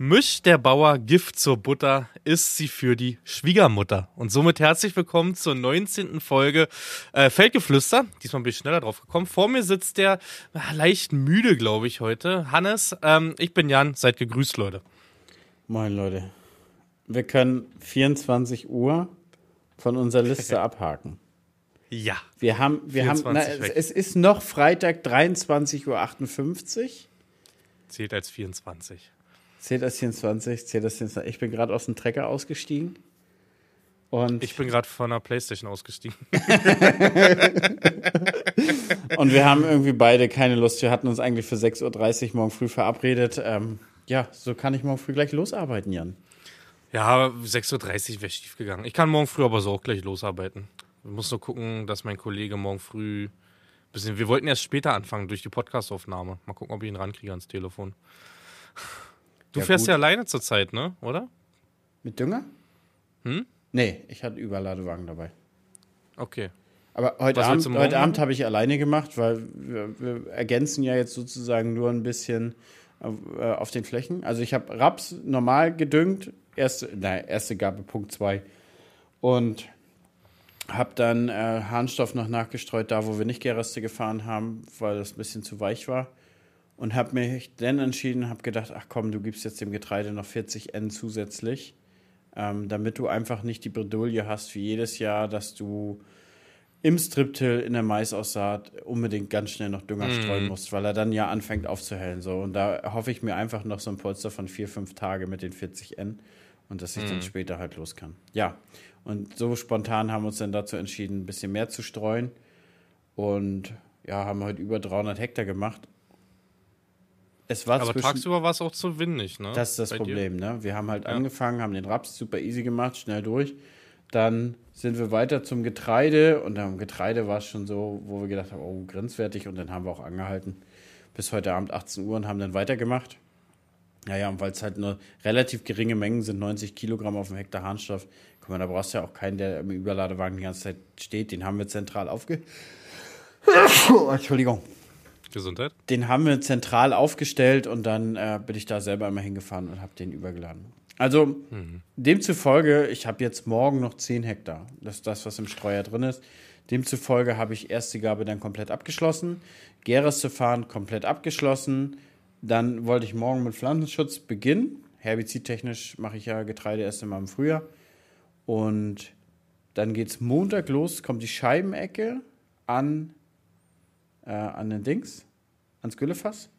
Mischt der Bauer Gift zur Butter, ist sie für die Schwiegermutter. Und somit herzlich willkommen zur 19. Folge äh, Feldgeflüster. Diesmal bin ich schneller drauf gekommen. Vor mir sitzt der äh, leicht müde, glaube ich, heute. Hannes, ähm, ich bin Jan. Seid gegrüßt, Leute. Moin, Leute. Wir können 24 Uhr von unserer Liste abhaken. Ja. Wir haben, wir haben, na, es ist noch Freitag 23.58 Uhr. Zählt als 24. Zählt als 24, zählt als 24. Ich bin gerade aus dem Trecker ausgestiegen. Und ich bin gerade von der Playstation ausgestiegen. und wir haben irgendwie beide keine Lust. Wir hatten uns eigentlich für 6.30 Uhr morgen früh verabredet. Ähm, ja, so kann ich morgen früh gleich losarbeiten, Jan. Ja, 6.30 Uhr wäre schief gegangen. Ich kann morgen früh aber so auch gleich losarbeiten. Ich muss nur gucken, dass mein Kollege morgen früh bisschen. Wir wollten erst später anfangen durch die Podcastaufnahme. Mal gucken, ob ich ihn rankriege ans Telefon. Du ja, fährst gut. ja alleine zurzeit, ne? Oder? Mit Dünger? Hm? Nee, ich hatte Überladewagen dabei. Okay. Aber heute Was Abend, heute Abend habe ich alleine gemacht, weil wir, wir, ergänzen ja jetzt sozusagen nur ein bisschen auf, äh, auf den Flächen. Also ich habe Raps normal gedüngt, erste, nein, erste Gabe Punkt 2. Und habe dann äh, Harnstoff noch nachgestreut, da wo wir nicht Gereste gefahren haben, weil das ein bisschen zu weich war und habe mich dann entschieden, habe gedacht, ach komm, du gibst jetzt dem Getreide noch 40 N zusätzlich, ähm, damit du einfach nicht die Bredouille hast wie jedes Jahr, dass du im Striptill in der Maisaussaat unbedingt ganz schnell noch Dünger mm. streuen musst, weil er dann ja anfängt aufzuhellen. So. Und da hoffe ich mir einfach noch so ein Polster von vier, fünf Tage mit den 40 N und dass ich mm. dann später halt los kann. Ja, und so spontan haben wir uns dann dazu entschieden, ein bisschen mehr zu streuen und ja, haben heute über 300 Hektar gemacht es war Aber tagsüber war es auch zu windig, ne? Das ist das Bei Problem, dir? ne? Wir haben halt ja. angefangen, haben den Raps super easy gemacht, schnell durch. Dann sind wir weiter zum Getreide und am Getreide war es schon so, wo wir gedacht haben, oh, grenzwertig und dann haben wir auch angehalten bis heute Abend 18 Uhr und haben dann weitergemacht. Naja, und weil es halt nur relativ geringe Mengen sind, 90 Kilogramm auf dem Hektar Harnstoff, guck mal, da brauchst du ja auch keinen, der im Überladewagen die ganze Zeit steht. Den haben wir zentral aufge... Entschuldigung. Gesundheit. Den haben wir zentral aufgestellt und dann äh, bin ich da selber immer hingefahren und habe den übergeladen. Also mhm. demzufolge, ich habe jetzt morgen noch 10 Hektar. Das ist das, was im Streuer drin ist. Demzufolge habe ich erste Gabe dann komplett abgeschlossen. Gäres zu fahren komplett abgeschlossen. Dann wollte ich morgen mit Pflanzenschutz beginnen. Herbizidtechnisch mache ich ja Getreide erst immer im Frühjahr. Und dann geht es Montag los, kommt die Scheibenecke an äh, an den Dings, ans Güllefass.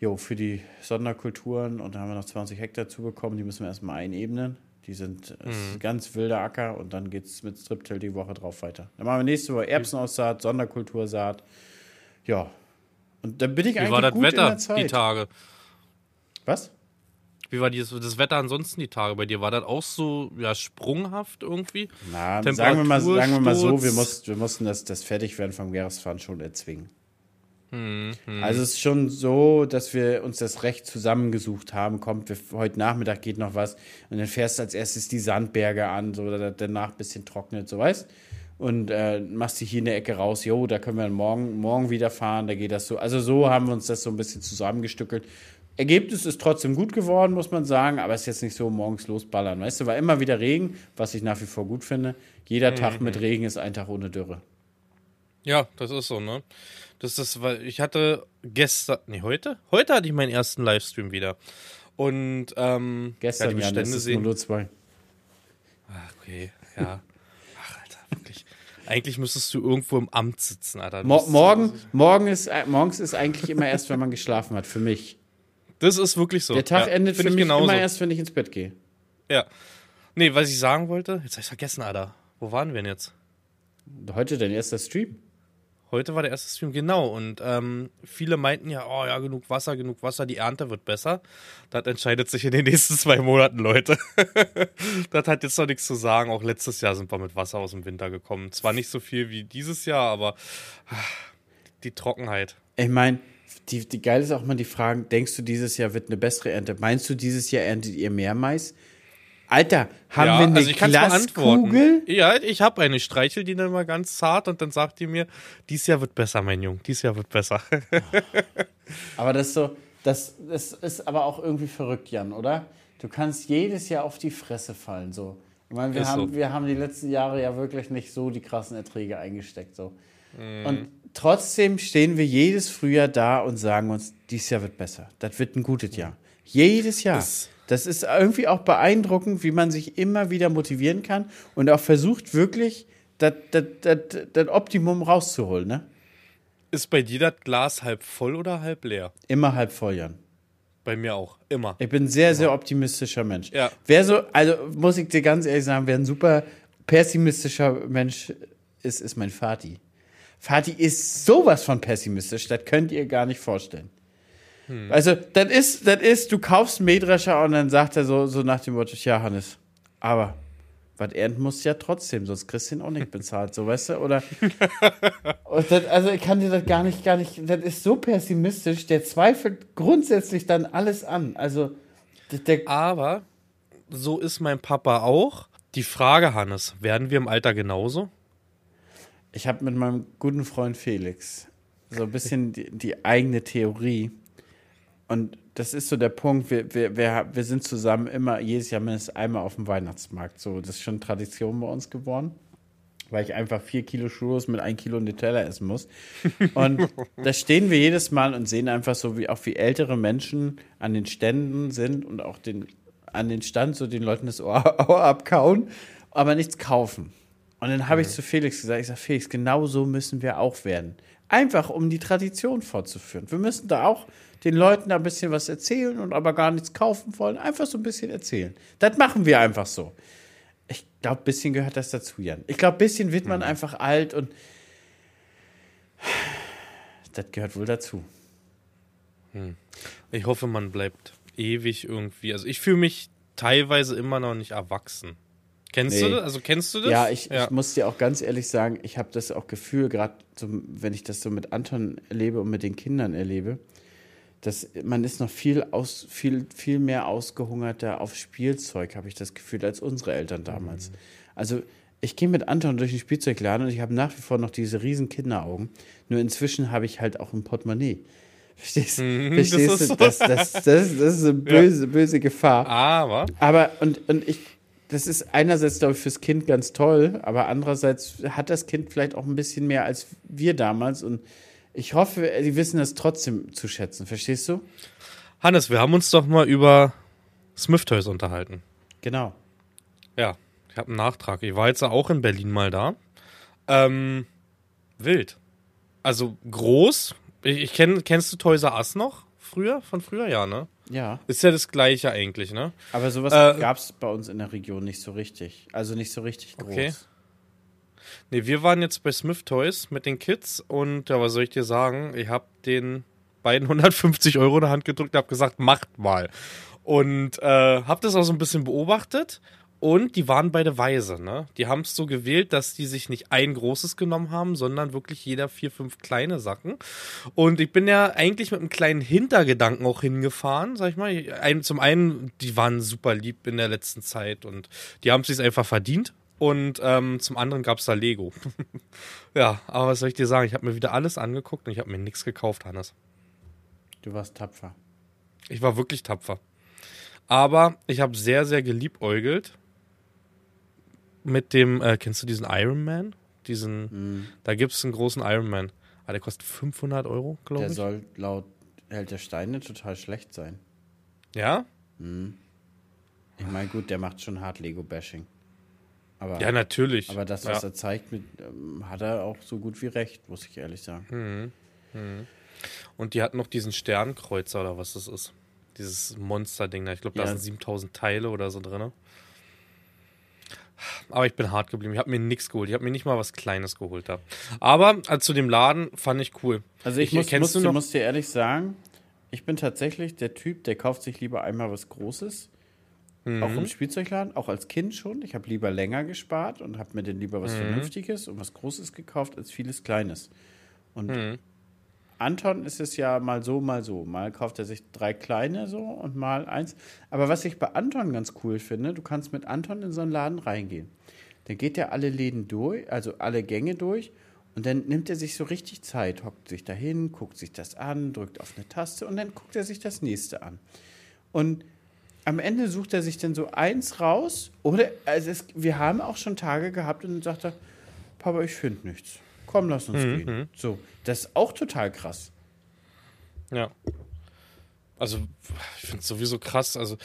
Jo, für die Sonderkulturen und da haben wir noch 20 Hektar zubekommen, die müssen wir erstmal einebnen. Die sind mhm. ganz wilder Acker und dann geht es mit Striptill die Woche drauf weiter. Dann machen wir nächste Woche Erbsenaussaat, Sonderkultursaat. Ja. Und dann bin ich Wie eigentlich war das gut Wetter die Tage? Was? Wie war dieses, das Wetter ansonsten die Tage bei dir? War das auch so ja, sprunghaft irgendwie? Na, sagen wir mal, sagen wir mal so, wir, mussten, wir mussten das, das Fertigwerden vom Jahresfahren schon erzwingen. Hm, hm. Also es ist schon so, dass wir uns das Recht zusammengesucht haben. Kommt, wir, heute Nachmittag geht noch was und dann fährst du als erstes die Sandberge an, so dass danach ein bisschen trocknet, so weißt und äh, machst dich hier in der Ecke raus, jo, da können wir morgen, morgen wieder fahren, da geht das so. Also so haben wir uns das so ein bisschen zusammengestückelt Ergebnis ist trotzdem gut geworden, muss man sagen, aber es ist jetzt nicht so morgens losballern. Weißt du, war immer wieder Regen, was ich nach wie vor gut finde. Jeder mhm. Tag mit Regen ist ein Tag ohne Dürre. Ja, das ist so, ne? Das ist, weil ich hatte gestern, nee, heute? Heute hatte ich meinen ersten Livestream wieder. Und, ähm, gestern, ja, Jan, ist nur 2. Ach, okay, ja. Ach, Alter, wirklich. Eigentlich müsstest du irgendwo im Amt sitzen, Alter. Mo morgen, morgen ist, äh, morgens ist eigentlich immer erst, wenn man geschlafen hat, für mich. Das ist wirklich so. Der Tag ja, endet für mich genauso. immer erst, wenn ich ins Bett gehe. Ja. Nee, was ich sagen wollte, jetzt habe ich vergessen, Alter. Wo waren wir denn jetzt? Heute dein erster Stream. Heute war der erste Stream, genau. Und ähm, viele meinten ja, oh ja, genug Wasser, genug Wasser, die Ernte wird besser. Das entscheidet sich in den nächsten zwei Monaten, Leute. das hat jetzt noch nichts zu sagen. Auch letztes Jahr sind wir mit Wasser aus dem Winter gekommen. Zwar nicht so viel wie dieses Jahr, aber die Trockenheit. Ich meine, die, die geil ist auch mal die Frage, denkst du, dieses Jahr wird eine bessere Ernte? Meinst du, dieses Jahr erntet ihr mehr Mais? Alter, haben ja, wir eine also ich Glaskugel? Ja, ich habe eine. Ich streichel die dann mal ganz zart und dann sagt die mir, dieses Jahr wird besser, mein Junge. Dieses Jahr wird besser. Aber das ist so, Das, das ist aber auch irgendwie verrückt, Jan, oder? Du kannst jedes Jahr auf die Fresse fallen, so. Ich meine, wir, haben, so. wir haben die letzten Jahre ja wirklich nicht so die krassen Erträge eingesteckt, so. Mm. Und trotzdem stehen wir jedes Frühjahr da und sagen uns, dieses Jahr wird besser. Das wird ein gutes Jahr. Jedes Jahr. Das, das ist irgendwie auch beeindruckend, wie man sich immer wieder motivieren kann und auch versucht, wirklich das, das, das, das Optimum rauszuholen, ne? Ist bei dir das Glas halb voll oder halb leer? Immer halb voll, Jan. Bei mir auch, immer. Ich bin ein sehr, sehr optimistischer Mensch. Ja. Wer so, also muss ich dir ganz ehrlich sagen, wer ein super pessimistischer Mensch ist, ist mein Vati. Vati ist sowas von pessimistisch, das könnt ihr gar nicht vorstellen. Hm. Also, das ist, das ist, du kaufst Mähdrescher und dann sagt er so, so nach dem Motto, ja, Hannes, aber was ernten musst du ja trotzdem, sonst kriegst du ihn auch nicht bezahlt, so weißt du? Oder das, also ich kann dir das gar nicht, gar nicht, das ist so pessimistisch, der zweifelt grundsätzlich dann alles an. Also der Aber so ist mein Papa auch. Die Frage, Hannes, werden wir im Alter genauso? Ich habe mit meinem guten Freund Felix so ein bisschen die, die eigene Theorie. Und das ist so der Punkt, wir, wir, wir, wir sind zusammen immer jedes Jahr mindestens einmal auf dem Weihnachtsmarkt. So, das ist schon Tradition bei uns geworden. Weil ich einfach vier Kilo Churros mit ein Kilo Nutella essen muss. Und da stehen wir jedes Mal und sehen einfach so, wie auch wie ältere Menschen an den Ständen sind und auch den, an den Stand so den Leuten das Ohr, Ohr abkauen, aber nichts kaufen. Und dann habe ich zu Felix gesagt, ich sage, Felix, genau so müssen wir auch werden. Einfach, um die Tradition fortzuführen. Wir müssen da auch den Leuten ein bisschen was erzählen und aber gar nichts kaufen wollen. Einfach so ein bisschen erzählen. Das machen wir einfach so. Ich glaube, ein bisschen gehört das dazu, Jan. Ich glaube, ein bisschen wird man mhm. einfach alt und das gehört wohl dazu. Hm. Ich hoffe, man bleibt ewig irgendwie. Also ich fühle mich teilweise immer noch nicht erwachsen. Kennst nee. du das? Also kennst du das? Ja, ich, ja. ich muss dir auch ganz ehrlich sagen, ich habe das auch Gefühl, gerade so, wenn ich das so mit Anton erlebe und mit den Kindern erlebe, dass man ist noch viel aus viel viel mehr ausgehungerter auf Spielzeug, habe ich das Gefühl, als unsere Eltern damals. Mhm. Also ich gehe mit Anton durch den Spielzeugladen und ich habe nach wie vor noch diese riesen Kinderaugen. Nur inzwischen habe ich halt auch ein Portemonnaie. Verstehst, mhm, verstehst das du? Das, das, das, das, ist eine böse, ja. böse Gefahr. Aber. Aber, und, und ich, das ist einerseits, glaube ich, fürs Kind ganz toll, aber andererseits hat das Kind vielleicht auch ein bisschen mehr als wir damals und ich hoffe, die wissen das trotzdem zu schätzen. Verstehst du? Hannes, wir haben uns doch mal über Smith Toys unterhalten. Genau. Ja, ich habe einen Nachtrag. Ich war jetzt auch in Berlin mal da. Ähm, wild. Also groß. Ich, ich kenn, kennst du Toys R Us noch? Früher? Von früher, ja, ne? Ja. Ist ja das Gleiche eigentlich, ne? Aber sowas äh, gab es bei uns in der Region nicht so richtig. Also nicht so richtig groß. Okay. Nee, wir waren jetzt bei Smith Toys mit den Kids und ja, was soll ich dir sagen? Ich habe den beiden 150 Euro in der Hand gedrückt und habe gesagt, macht mal. Und äh, habe das auch so ein bisschen beobachtet und die waren beide weise, ne? Die haben es so gewählt, dass die sich nicht ein großes genommen haben, sondern wirklich jeder vier, fünf kleine Sachen. Und ich bin ja eigentlich mit einem kleinen Hintergedanken auch hingefahren, sag ich mal. Zum einen, die waren super lieb in der letzten Zeit und die haben es sich einfach verdient. Und ähm, zum anderen gab es da Lego. ja, aber was soll ich dir sagen? Ich habe mir wieder alles angeguckt und ich habe mir nichts gekauft, Hannes. Du warst tapfer. Ich war wirklich tapfer. Aber ich habe sehr, sehr geliebäugelt mit dem, äh, kennst du diesen Iron Man? Diesen, mm. da gibt es einen großen Iron Man. Ah, der kostet 500 Euro, glaube ich. Der soll laut Held der Steine total schlecht sein. Ja? Mm. Ich meine, gut, der macht schon hart Lego-Bashing. Aber, ja, natürlich. Aber das, was ja. er zeigt, mit, ähm, hat er auch so gut wie recht, muss ich ehrlich sagen. Mhm. Mhm. Und die hat noch diesen Sternkreuzer oder was das ist. Dieses Monster-Ding da. Ich glaube, da ja. sind 7000 Teile oder so drin. Aber ich bin hart geblieben. Ich habe mir nichts geholt. Ich habe mir nicht mal was Kleines geholt. Da. Aber also zu dem Laden fand ich cool. Also ich, ich muss, muss, muss dir ehrlich sagen, ich bin tatsächlich der Typ, der kauft sich lieber einmal was Großes Mhm. Auch im Spielzeugladen, auch als Kind schon. Ich habe lieber länger gespart und habe mir dann lieber was mhm. Vernünftiges und was Großes gekauft als vieles Kleines. Und mhm. Anton ist es ja mal so, mal so. Mal kauft er sich drei kleine so und mal eins. Aber was ich bei Anton ganz cool finde, du kannst mit Anton in so einen Laden reingehen. Dann geht er alle Läden durch, also alle Gänge durch Und dann nimmt er sich so richtig Zeit, hockt sich dahin, guckt sich das an, drückt auf eine Taste und dann guckt er sich das nächste an. Und am Ende sucht er sich dann so eins raus. Oder also es, wir haben auch schon Tage gehabt und dann sagt er, Papa, ich finde nichts. Komm, lass uns mhm. gehen. So, das ist auch total krass. Ja. Also, ich finde es sowieso krass. Also,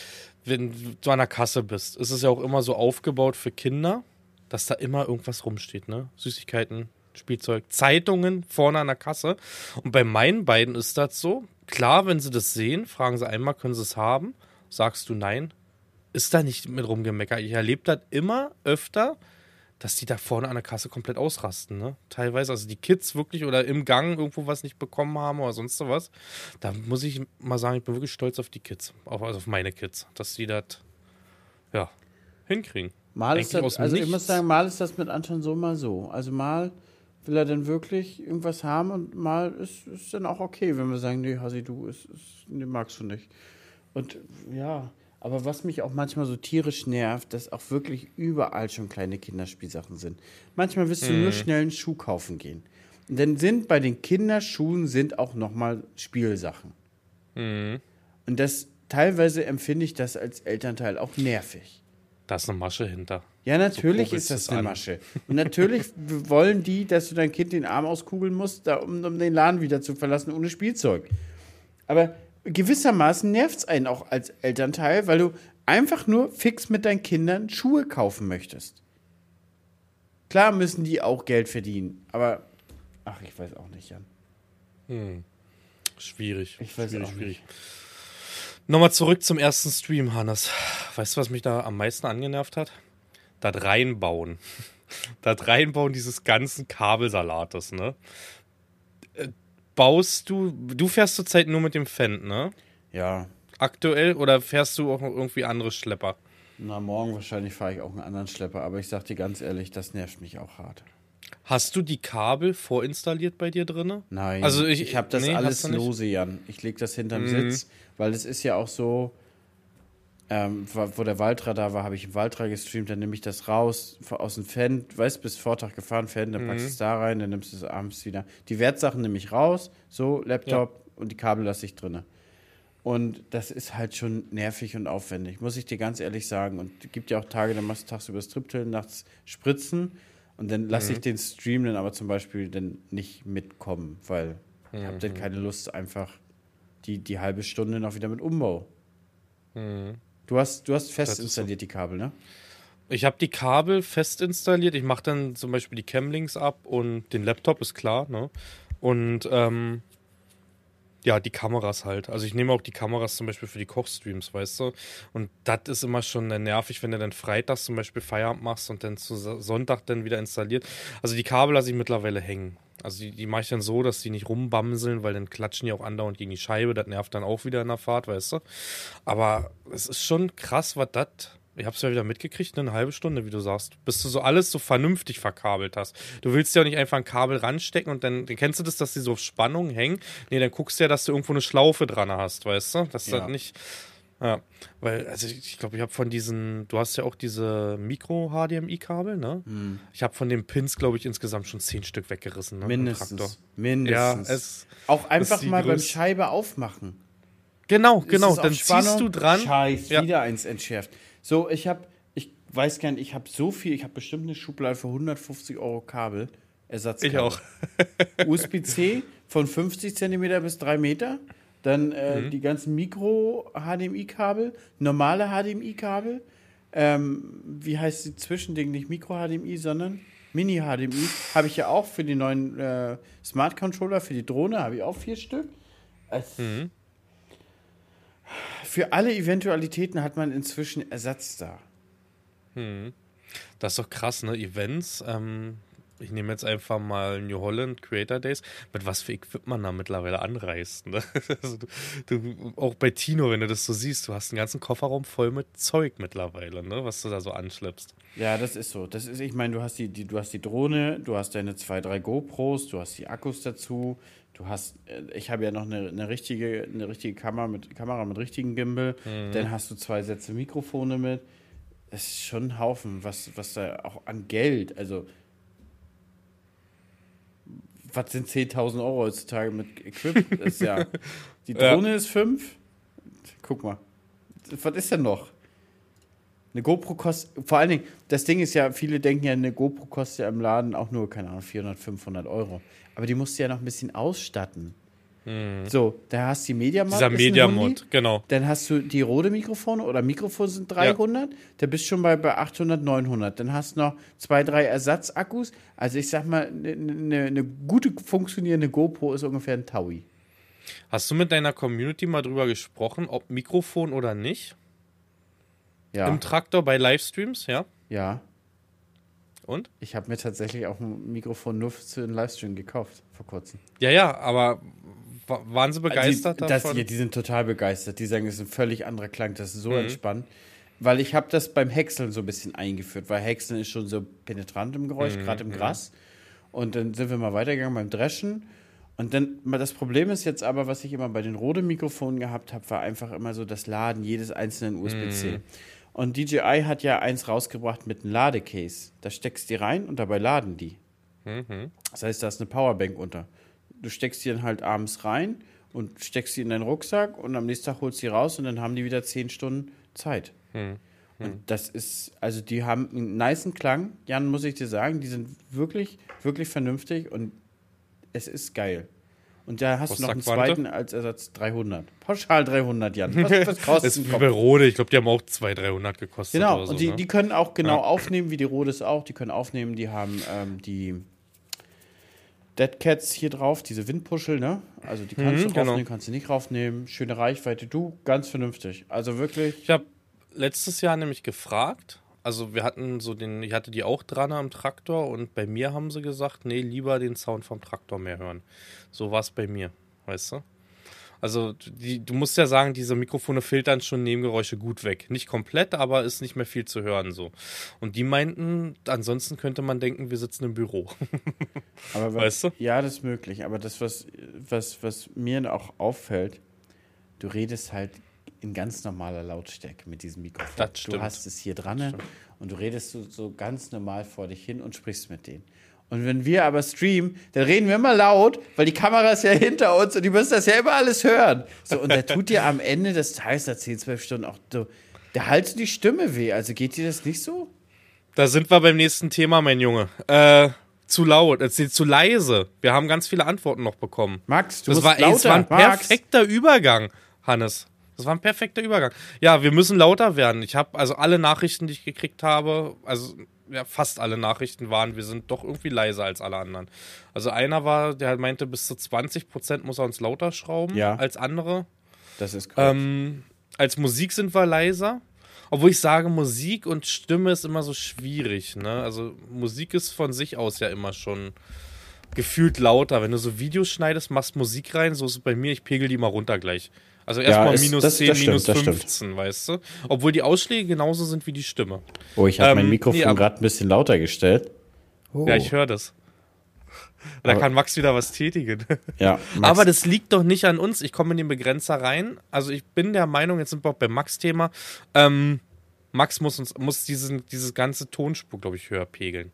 wenn du an der Kasse bist, ist es ja auch immer so aufgebaut für Kinder, dass da immer irgendwas rumsteht, ne? Süßigkeiten, Spielzeug, Zeitungen vorne an der Kasse. Und bei meinen beiden ist das so. Klar, wenn sie das sehen, fragen sie einmal, können sie es haben? Sagst du nein? Ist da nicht mit rumgemeckert. Ich erlebe das immer öfter, dass die da vorne an der Kasse komplett ausrasten, ne? Teilweise, also die Kids wirklich oder im Gang irgendwo was nicht bekommen haben oder sonst was. Da muss ich mal sagen, ich bin wirklich stolz auf die Kids, also auf meine Kids, dass die das, ja, hinkriegen. Mal ist das, also ich muss sagen, mal ist das mit Anton so, mal so. Also mal will er dann wirklich irgendwas haben und mal ist es dann auch okay, wenn wir sagen, nee, Hasi, du, ist, ist, nee, magst du nicht. Und ja, aber was mich auch manchmal so tierisch nervt, dass auch wirklich überall schon kleine Kinderspielsachen sind. Manchmal willst du mhm. nur schnell einen Schuh kaufen gehen. Und dann sind bei den Kinderschuhen sind auch nochmal Spielsachen. Mhm. Und das teilweise empfinde ich das als Elternteil auch nervig. Da ist eine Masche hinter. Ja, natürlich so ist das eine an. Masche. Und natürlich wollen die, dass du dein Kind den Arm auskugeln musst, da, um, um den Laden wieder zu verlassen ohne Spielzeug. Aber gewissermaßen nervt es einen auch als Elternteil, weil du einfach nur fix mit deinen Kindern Schuhe kaufen möchtest. Klar müssen die auch Geld verdienen, aber ach, ich weiß auch nicht, Jan. Hm. Schwierig. Ich weiß schwierig, auch schwierig. Nicht. Nochmal zurück zum ersten Stream, Hannes. Weißt du, was mich da am meisten angenervt hat? Das Reinbauen. Das Reinbauen dieses ganzen Kabelsalates, ne? Baust du, du fährst zurzeit nur mit dem Fendt, ne? Ja. Aktuell oder fährst du auch noch irgendwie andere Schlepper? Na, morgen wahrscheinlich fahre ich auch einen anderen Schlepper, aber ich sag dir ganz ehrlich, das nervt mich auch hart. Hast du die Kabel vorinstalliert bei dir drin? Nein. Also ich, ich habe das nee, alles lose, Jan. Ich lege das hinterm mhm. Sitz, weil es ist ja auch so, ähm, wo der Waldra da war, habe ich im Waldra gestreamt, dann nehme ich das raus aus dem Fan, weißt bis Vortag gefahren, Fan, dann packst du mhm. es da rein, dann nimmst du es abends wieder. Die Wertsachen nehme ich raus, so, Laptop ja. und die Kabel lasse ich drin. Und das ist halt schon nervig und aufwendig, muss ich dir ganz ehrlich sagen. Und es gibt ja auch Tage, da machst du tagsüber Striptillen, nachts Spritzen und dann lasse mhm. ich den Stream dann aber zum Beispiel dann nicht mitkommen, weil mhm. ich habe dann keine Lust, einfach die, die halbe Stunde noch wieder mit Umbau. Mhm. Du hast, du hast fest installiert so. die Kabel, ne? Ich habe die Kabel fest installiert. Ich mache dann zum Beispiel die Camlinks ab und den Laptop, ist klar, ne? Und ähm, ja, die Kameras halt. Also ich nehme auch die Kameras zum Beispiel für die Kochstreams, weißt du? Und das ist immer schon nervig, wenn du dann freitags zum Beispiel Feierabend machst und dann zu Sonntag dann wieder installiert. Also die Kabel lasse ich mittlerweile hängen. Also die, die mache ich dann so, dass die nicht rumbamseln, weil dann klatschen die auch andauernd gegen die Scheibe. Das nervt dann auch wieder in der Fahrt, weißt du? Aber es ist schon krass, was das ich habe es ja wieder mitgekriegt, eine halbe Stunde, wie du sagst, bis du so alles so vernünftig verkabelt hast. Du willst ja auch nicht einfach ein Kabel ranstecken und dann, dann kennst du das, dass die so auf Spannung hängen. Nee, dann guckst du ja, dass du irgendwo eine Schlaufe dran hast, weißt du? Dass ja. das nicht. Ja, weil, also ich, glaube, ich habe von diesen, du hast ja auch diese Mikro-HDMI-Kabel, ne? Hm. Ich habe von den Pins, glaube ich, insgesamt schon zehn Stück weggerissen. Ne? Mindestens. Mindestens. Ja, es, auch einfach mal beim Scheibe aufmachen. Genau, genau. Dann ziehst du dran. Scheiß, ja. wieder eins entschärft. So, ich habe, ich weiß gar nicht, ich habe so viel, ich habe bestimmt eine Schublade für 150 Euro Kabel. Ersatzkabel. Ich auch. USB-C von 50 cm bis 3 Meter. Dann äh, mhm. die ganzen Mikro-HDMI-Kabel, normale HDMI-Kabel. Ähm, wie heißt die Zwischending? Nicht Mikro-HDMI, sondern Mini-HDMI. Habe ich ja auch für die neuen äh, Smart-Controller, für die Drohne, habe ich auch vier Stück. Mhm für alle Eventualitäten hat man inzwischen Ersatz da. Hm. Das ist doch krass, ne? Events. Ähm, ich nehme jetzt einfach mal New Holland Creator Days. Mit was für Equipment man da mittlerweile anreist. Ne? Also du, du, auch bei Tino, wenn du das so siehst, du hast einen ganzen Kofferraum voll mit Zeug mittlerweile, ne? was du da so anschleppst. Ja, das ist so. Das ist, ich meine, du hast die, die, du hast die Drohne, du hast deine zwei, drei GoPros, du hast die Akkus dazu, Du hast, äh, ich habe ja noch eine, eine, richtige, eine richtige Kamera mit, Kamera mit richtigen Gimbal. Mhm. Dann hast du zwei Sätze Mikrofone mit. Das ist schon ein Haufen, was, was da auch an Geld, also was sind 10.000 Euro heutzutage mit Equip? Das ist ja, die Drohne ja. ist 5. Guck mal. Was ist denn noch? Eine GoPro kostet, vor allen Dingen, das Ding ist ja, viele denken ja, eine GoPro kostet ja im Laden auch nur, keine Ahnung, 400, 500 Euro. Aber die musst du ja noch ein bisschen ausstatten. Hm. So, da hast du die Media Mod. Dieser Media Mod, genau. Dann hast du die Rode Mikrofone oder Mikrofone sind 300. Ja. Da bist du schon bei, bei 800, 900. Dann hast du noch zwei, drei Ersatzakkus. Also ich sag mal, eine ne, ne gute funktionierende GoPro ist ungefähr ein Taui. Hast du mit deiner Community mal drüber gesprochen, ob Mikrofon oder nicht? Ja. Im Traktor bei Livestreams, ja? Ja. Und? Ich habe mir tatsächlich auch ein Mikrofon nur für den Livestream gekauft, vor kurzem. Ja, ja, aber waren sie begeistert die, davon? Das, ja, die sind total begeistert. Die sagen, es ist ein völlig anderer Klang, das ist so mhm. entspannt. Weil ich habe das beim Häckseln so ein bisschen eingeführt, weil Häckseln ist schon so penetrant im Geräusch, mhm. gerade im mhm. Gras. Und dann sind wir mal weitergegangen beim Dreschen. Und dann, das Problem ist jetzt aber, was ich immer bei den Rode-Mikrofonen gehabt habe, war einfach immer so das Laden jedes einzelnen USB-C. Mhm. Und DJI hat ja eins rausgebracht mit einem Ladecase. Da steckst du die rein und dabei laden die. Mhm. Das heißt, da ist eine Powerbank unter. Du steckst die dann halt abends rein und steckst sie in deinen Rucksack und am nächsten Tag holst du sie raus und dann haben die wieder zehn Stunden Zeit. Mhm. Und das ist, also die haben einen niceen Klang, Jan, muss ich dir sagen, die sind wirklich, wirklich vernünftig und es ist geil. Und da hast was du noch einen zweiten als Ersatz 300. Pauschal 300, Jan. Was, was kostet das ist wie bei Rode. Ich glaube, die haben auch 200, 300 gekostet. Genau, so, und die, ne? die können auch genau ja. aufnehmen, wie die Rodes auch. Die können aufnehmen, die haben ähm, die Dead Cats hier drauf, diese Windpuschel, ne? Also die kannst mhm, du raufnehmen, genau. kannst du nicht raufnehmen. Schöne Reichweite, du, ganz vernünftig. Also wirklich. Ich habe letztes Jahr nämlich gefragt, also wir hatten so den, ich hatte die auch dran am Traktor und bei mir haben sie gesagt, nee, lieber den Sound vom Traktor mehr hören. So war es bei mir, weißt du? Also die, du musst ja sagen, diese Mikrofone filtern schon Nebengeräusche gut weg. Nicht komplett, aber ist nicht mehr viel zu hören so. Und die meinten, ansonsten könnte man denken, wir sitzen im Büro. aber weißt du? Ja, das ist möglich. Aber das, was, was, was mir auch auffällt, du redest halt in ganz normaler Lautstärke mit diesem Mikrofon. Das stimmt. Du hast es hier dran und du redest so, so ganz normal vor dich hin und sprichst mit denen. Und wenn wir aber streamen, dann reden wir immer laut, weil die Kamera ist ja hinter uns und die müssen das ja immer alles hören. So, und der tut dir am Ende des Tages, nach 10, 12 Stunden auch so, der halt die Stimme weh. Also geht dir das nicht so? Da sind wir beim nächsten Thema, mein Junge. Äh, zu laut, äh, zu leise. Wir haben ganz viele Antworten noch bekommen. Max, du das musst war, lauter. Es war ein perfekter Übergang, Hannes. Das war ein perfekter Übergang. Ja, wir müssen lauter werden. Ich habe also alle Nachrichten, die ich gekriegt habe, also ja, fast alle Nachrichten waren, wir sind doch irgendwie leiser als alle anderen. Also einer war, der halt meinte, bis zu 20 Prozent muss er uns lauter schrauben ja. als andere. Das ist korrekt. Ähm, als Musik sind wir leiser. Obwohl ich sage, Musik und Stimme ist immer so schwierig. Ne? Also Musik ist von sich aus ja immer schon gefühlt lauter. Wenn du so Videos schneidest, machst Musik rein, so ist es bei mir, ich pegel die mal runter gleich. Also erstmal ja, minus das, 10, das minus stimmt, 15, weißt du? Obwohl die Ausschläge genauso sind wie die Stimme. Oh, ich habe ähm, mein Mikrofon nee, gerade ein bisschen lauter gestellt. Oh. Ja, ich höre das. Da aber, kann Max wieder was tätigen. Ja, Max. Aber das liegt doch nicht an uns. Ich komme in den Begrenzer rein. Also ich bin der Meinung, jetzt sind wir auch beim Max-Thema. Ähm, Max muss uns muss diesen, dieses ganze Tonspur, glaube ich, höher pegeln.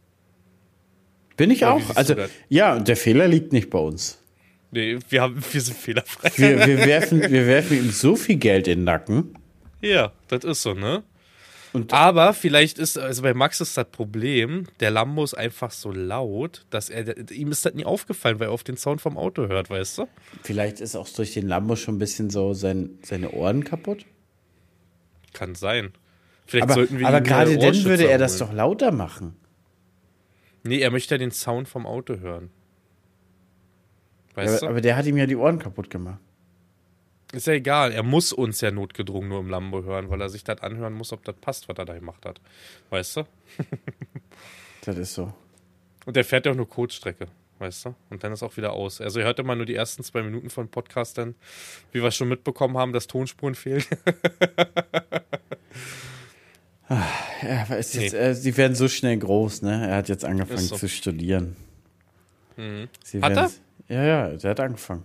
Bin ich Oder auch. Also ja, der Fehler liegt nicht bei uns. Nee, wir, haben, wir sind fehlerfrei. Wir, wir, werfen, wir werfen ihm so viel Geld in den Nacken. Ja, das ist so, ne? Und Aber vielleicht ist, also bei Max ist das Problem, der Lambo ist einfach so laut, dass er, ihm ist das nie aufgefallen, weil er auf den Sound vom Auto hört, weißt du? Vielleicht ist auch durch den Lambo schon ein bisschen so sein, seine Ohren kaputt. Kann sein. Vielleicht aber, sollten wir aber gerade dann würde er das doch lauter machen. Nee, er möchte ja den Sound vom Auto hören. Weißt ja, aber der hat ihm ja die Ohren kaputt gemacht. Ist ja egal, er muss uns ja notgedrungen nur im Lambo hören, weil er sich das anhören muss, ob das passt, was er da gemacht hat. Weißt du? das ist so. Und der fährt ja auch nur Kurzstrecke, weißt du? Und dann ist auch wieder aus. Also er hört immer nur die ersten zwei Minuten von Podcast dann, wie wir schon mitbekommen haben, dass Tonspuren fehlen. ja, ist jetzt, nee. äh, sie werden so schnell groß, ne? Er hat jetzt angefangen so. zu studieren. Mhm. Hat er? Ja, ja, der hat angefangen.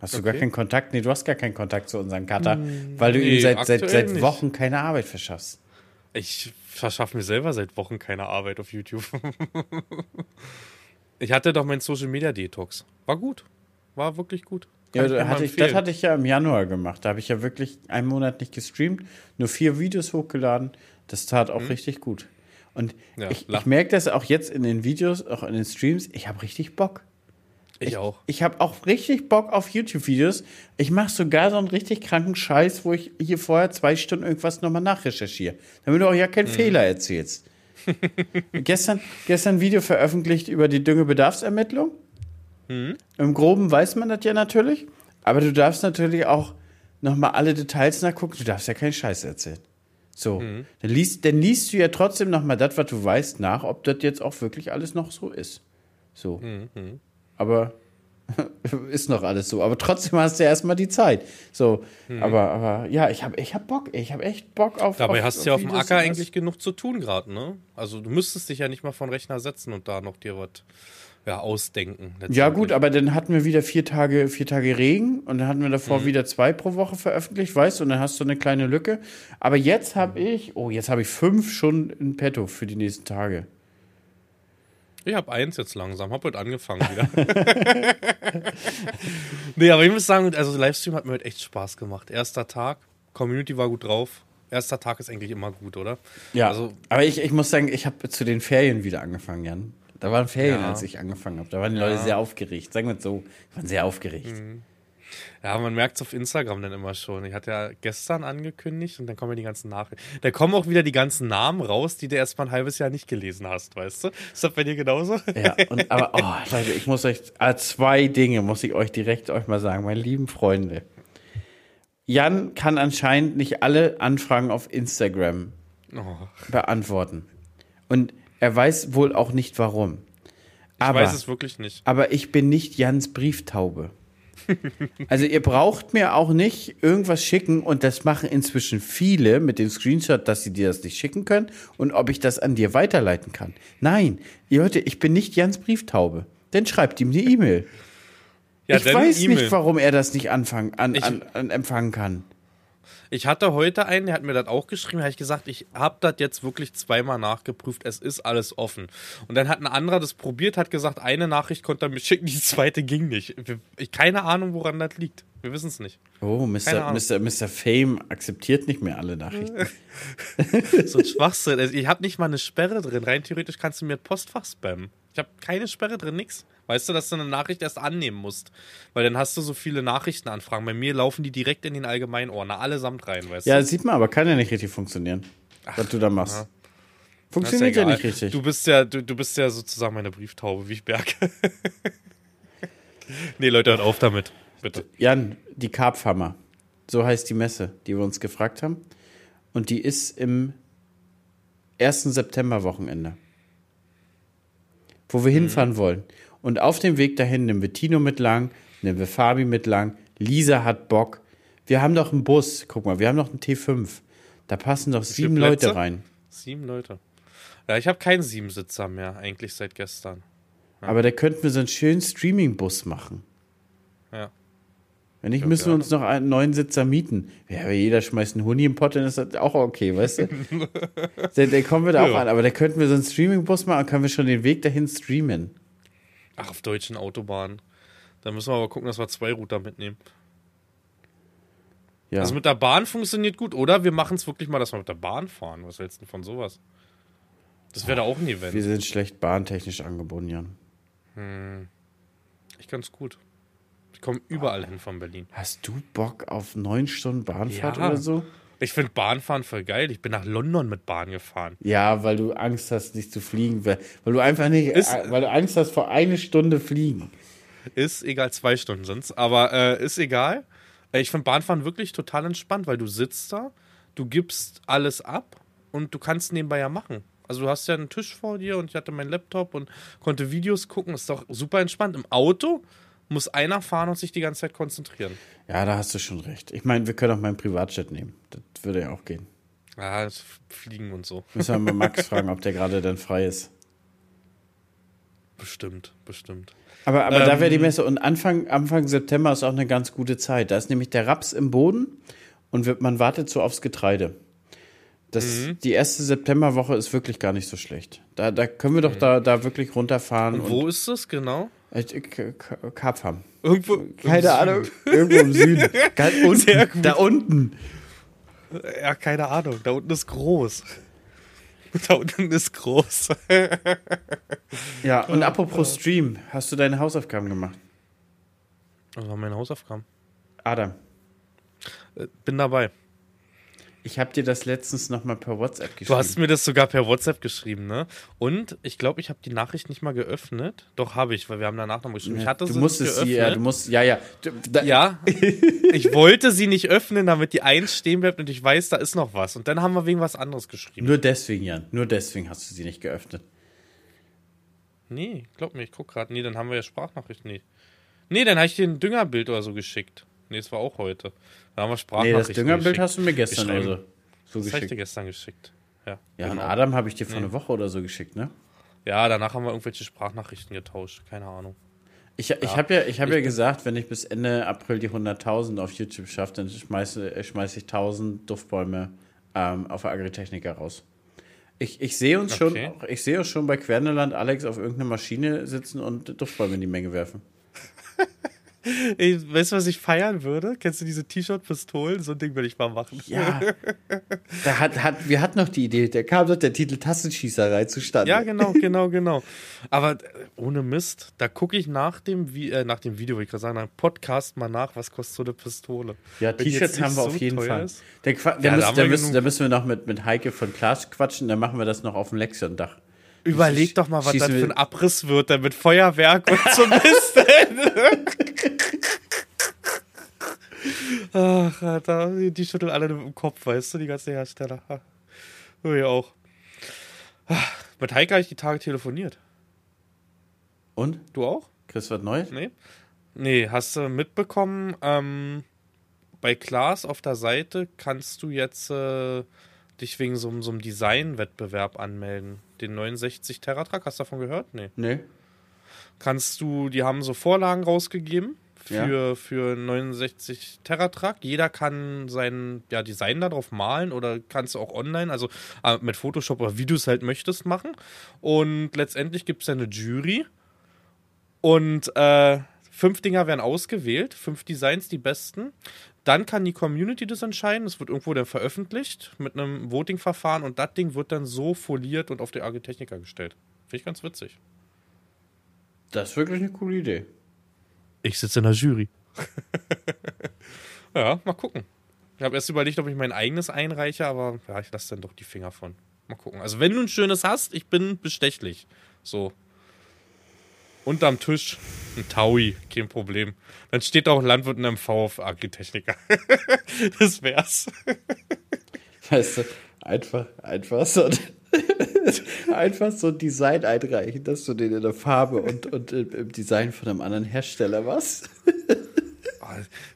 Hast okay. du gar keinen Kontakt? Nee, du hast gar keinen Kontakt zu unserem Cutter, hm, weil du nee, ihm seit, seit, seit Wochen keine Arbeit verschaffst. Ich verschaffe mir selber seit Wochen keine Arbeit auf YouTube. Ich hatte doch meinen Social Media Detox. War gut. War wirklich gut. Ja, das hatte, ich, das hatte ich ja im Januar gemacht. Da habe ich ja wirklich einen Monat nicht gestreamt, nur vier Videos hochgeladen. Das tat auch mhm. richtig gut. Und ja, ich, ich merke das auch jetzt in den Videos, auch in den Streams. Ich habe richtig Bock. Ich, ich auch. Ich habe auch richtig Bock auf YouTube-Videos. Ich mache sogar so einen richtig kranken Scheiß, wo ich hier vorher zwei Stunden irgendwas nochmal nachrecherchiere. Damit du auch ja keinen mhm. Fehler erzählst. gestern, gestern ein Video veröffentlicht über die Düngebedarfsermittlung. Mhm. Im Groben weiß man das ja natürlich. Aber du darfst natürlich auch nochmal alle Details nachgucken. Du darfst ja keinen Scheiß erzählen. So, mhm. dann, liest, dann liest du ja trotzdem nochmal das, was du weißt, nach, ob das jetzt auch wirklich alles noch so ist. So. Mhm. Aber ist noch alles so. Aber trotzdem hast du ja erstmal die Zeit. So, mhm. aber, aber ja, ich habe ich hab Bock. Ich habe echt Bock auf. Dabei auf, hast du ja auf dem Acker eigentlich genug zu tun gerade, ne? Also du müsstest dich ja nicht mal von Rechner setzen und da noch dir was ja, ausdenken. Ja, gut, aber dann hatten wir wieder vier Tage, vier Tage Regen und dann hatten wir davor mhm. wieder zwei pro Woche veröffentlicht, weißt du, und dann hast du eine kleine Lücke. Aber jetzt habe ich, oh, jetzt habe ich fünf schon in petto für die nächsten Tage. Ich habe eins jetzt langsam, habe heute angefangen wieder. nee, aber ich muss sagen, also Livestream hat mir heute echt Spaß gemacht. Erster Tag, Community war gut drauf. Erster Tag ist eigentlich immer gut, oder? Ja. Also, aber ich, ich muss sagen, ich habe zu den Ferien wieder angefangen, Jan. Da waren Ferien, ja. als ich angefangen habe. Da waren die Leute sehr aufgeregt. Sagen wir es so, die waren sehr aufgeregt. Mhm. Ja, man merkt es auf Instagram dann immer schon. Ich hatte ja gestern angekündigt und dann kommen ja die ganzen Nachrichten. Da kommen auch wieder die ganzen Namen raus, die du erst mal ein halbes Jahr nicht gelesen hast, weißt du? Ist das bei dir genauso? Ja, und, aber oh, Leute, ich muss euch, äh, zwei Dinge muss ich euch direkt euch mal sagen, meine lieben Freunde. Jan kann anscheinend nicht alle Anfragen auf Instagram oh. beantworten. Und er weiß wohl auch nicht warum. Aber, ich weiß es wirklich nicht. Aber ich bin nicht Jans Brieftaube. also ihr braucht mir auch nicht irgendwas schicken und das machen inzwischen viele mit dem Screenshot, dass sie dir das nicht schicken können und ob ich das an dir weiterleiten kann. Nein, ihr Leute, ich bin nicht Jans Brieftaube. Dann schreibt ihm eine E-Mail. Ja, ich weiß e nicht, warum er das nicht anfangen, an, an, an empfangen kann. Ich hatte heute einen, der hat mir das auch geschrieben, da habe ich gesagt, ich habe das jetzt wirklich zweimal nachgeprüft, es ist alles offen. Und dann hat ein anderer das probiert, hat gesagt, eine Nachricht konnte er mir schicken, die zweite ging nicht. Ich, keine Ahnung, woran das liegt. Wir wissen es nicht. Oh, Mr. Mr. Mr. Fame akzeptiert nicht mehr alle Nachrichten. so ein Schwachsinn. Also ich habe nicht mal eine Sperre drin. Rein theoretisch kannst du mir Postfach spammen. Ich habe keine Sperre drin, nix. Weißt du, dass du eine Nachricht erst annehmen musst. Weil dann hast du so viele Nachrichtenanfragen. Bei mir laufen die direkt in den allgemeinen Ordner, allesamt rein, weißt ja, du? Ja, sieht man, aber kann ja nicht richtig funktionieren, Ach, was du da machst. Ja. Funktioniert ja, ja, nicht richtig. Du bist ja, du, du bist ja sozusagen meine Brieftaube, wie ich merke. nee, Leute, hört auf damit. Bitte. Jan, die Karpfhammer. So heißt die Messe, die wir uns gefragt haben. Und die ist im 1. September-Wochenende. Wo wir mhm. hinfahren wollen. Und auf dem Weg dahin nehmen wir Tino mit lang, nehmen wir Fabi mit lang. Lisa hat Bock. Wir haben doch einen Bus. Guck mal, wir haben noch einen T5. Da passen doch sieben Leute rein. Sieben Leute. Ja, ich habe keinen Siebensitzer mehr, eigentlich seit gestern. Ja. Aber da könnten wir so einen schönen Streaming-Bus machen. Ja. Wenn nicht, müssen wir uns noch einen neuen Sitzer mieten. Ja, jeder schmeißt einen Huni im Pott, dann ist das auch okay, weißt du? dann, kommen wir da ja. auch an. Aber da könnten wir so einen Streaming-Bus machen können wir schon den Weg dahin streamen. Ach, auf deutschen Autobahnen. Da müssen wir aber gucken, dass wir zwei Router mitnehmen. Ja. Also mit der Bahn funktioniert gut, oder? Wir machen es wirklich mal, dass wir mit der Bahn fahren. Was hältst du von sowas? Das wäre da auch ein Event. Wir sind schlecht bahntechnisch angebunden, Jan. Hm. Ich ganz gut. Ich komme überall hin von Berlin. Hast du Bock auf neun Stunden Bahnfahrt ja. oder so? Ich finde Bahnfahren voll geil. Ich bin nach London mit Bahn gefahren. Ja, weil du Angst hast, nicht zu fliegen. Weil, du einfach nicht, ist, äh, weil du Angst hast vor eine Stunde fliegen. Ist egal, zwei Stunden sind es. Aber äh, ist egal. Äh, ich finde Bahnfahren wirklich total entspannt, weil du sitzt da, du gibst alles ab und du kannst nebenbei ja machen. Also du hast ja einen Tisch vor dir und ich hatte meinen Laptop und konnte Videos gucken. Ist doch super entspannt. Im Auto muss einer fahren und sich die ganze Zeit konzentrieren. Ja, da hast du schon recht. Ich meine, wir können auch meinen Privatjet nehmen. Das würde ja auch gehen. Ja, fliegen und so. Müssen wir mal Max fragen, ob der gerade dann frei ist. Bestimmt, bestimmt. Aber, aber ähm, da wäre die Messe und Anfang, Anfang September ist auch eine ganz gute Zeit. Da ist nämlich der Raps im Boden und wird, man wartet so aufs Getreide. Das, mhm. Die erste Septemberwoche ist wirklich gar nicht so schlecht. Da, da können wir doch mhm. da, da wirklich runterfahren. Und wo und ist das genau? Äh, Karpfam. Irgendwo. Keine Ahnung. Irgendwo im Süden. Ganz unten. Da unten. Ja, keine Ahnung. Da unten ist groß. Da unten ist groß. ja, und apropos Stream, hast du deine Hausaufgaben gemacht? Was waren meine Hausaufgaben? Adam. Äh, bin dabei. Ich habe dir das letztens nochmal per WhatsApp geschrieben. Du hast mir das sogar per WhatsApp geschrieben, ne? Und ich glaube, ich habe die Nachricht nicht mal geöffnet. Doch, habe ich, weil wir haben danach nochmal geschrieben. Ich hatte du sie musstest sie, ja, du musst, ja, ja. Du, ja, ich wollte sie nicht öffnen, damit die eins stehen bleibt und ich weiß, da ist noch was. Und dann haben wir wegen was anderes geschrieben. Nur deswegen, Jan. Nur deswegen hast du sie nicht geöffnet. Nee, glaub mir, ich guck gerade. Nee, dann haben wir ja Sprachnachrichten. Nee. Nee, dann habe ich dir ein Düngerbild oder so geschickt. Nee, es war auch heute. Da haben wir Sprachnachrichten. Nee, das Düngerbild hast du mir gestern also so das geschickt. Das habe ich dir gestern geschickt. Ja, ja genau. und Adam habe ich dir vor nee. einer Woche oder so geschickt, ne? Ja, danach haben wir irgendwelche Sprachnachrichten getauscht. Keine Ahnung. Ich, ich ja. habe ja, ich hab ich ja gesagt, wenn ich bis Ende April die 100.000 auf YouTube schaffe, dann schmeiße, schmeiße ich 1000 Duftbäume ähm, auf der Agritechniker raus. Ich, ich sehe uns okay. schon, ich sehe uns schon bei Querneland Alex auf irgendeiner Maschine sitzen und Duftbäume in die Menge werfen. Ey, weißt du, was ich feiern würde? Kennst du diese T-Shirt-Pistolen? So ein Ding würde ich mal machen. Ja. da hat, hat, wir hatten noch die Idee, da kam doch der Titel Tassenschießerei zustande. Ja, genau, genau, genau. Aber äh, ohne Mist, da gucke ich nach dem, äh, nach dem Video, würde ich gerade sagen, nach dem Podcast mal nach, was kostet so eine Pistole. Ja, T-Shirts haben wir so auf jeden Fall. Der, der, ja, müssen, da, müssen, da müssen wir noch mit, mit Heike von Klaas quatschen, dann machen wir das noch auf dem Lexion-Dach. Überleg doch mal, was das für ein Abriss wird, dann mit Feuerwerk und so Mist. Ach, Alter, die schütteln alle im Kopf, weißt du, die ganzen Hersteller. Oh, ja auch. Mit Heike habe ich die Tage telefoniert. Und? Du auch? Chris was Neues? Nee. Nee, hast du mitbekommen, ähm, bei Klaas auf der Seite kannst du jetzt äh, dich wegen so, so einem Design-Wettbewerb anmelden. Den 69 Teratrack, hast du davon gehört? Nee. Nee. Kannst du, die haben so Vorlagen rausgegeben für, ja. für 69 Teratrack. Jeder kann sein ja, Design darauf malen oder kannst du auch online, also äh, mit Photoshop oder wie du es halt möchtest, machen. Und letztendlich gibt es eine Jury. Und äh, fünf Dinger werden ausgewählt, fünf Designs, die besten. Dann kann die Community das entscheiden. Es wird irgendwo dann veröffentlicht mit einem Voting-Verfahren und das Ding wird dann so foliert und auf die Agritechniker gestellt. Finde ich ganz witzig. Das ist wirklich eine coole Idee. Ich sitze in der Jury. ja, mal gucken. Ich habe erst überlegt, ob ich mein eigenes einreiche, aber ja, ich lasse dann doch die Finger von. Mal gucken. Also, wenn du ein schönes hast, ich bin bestechlich. So. Unterm Tisch ein Taui, kein Problem. Dann steht auch Landwirt in MV auf Agritechniker. das wär's. Weißt du, einfach, einfach so, einfach so ein Design einreichen, dass du den in der Farbe und, und im Design von einem anderen Hersteller was?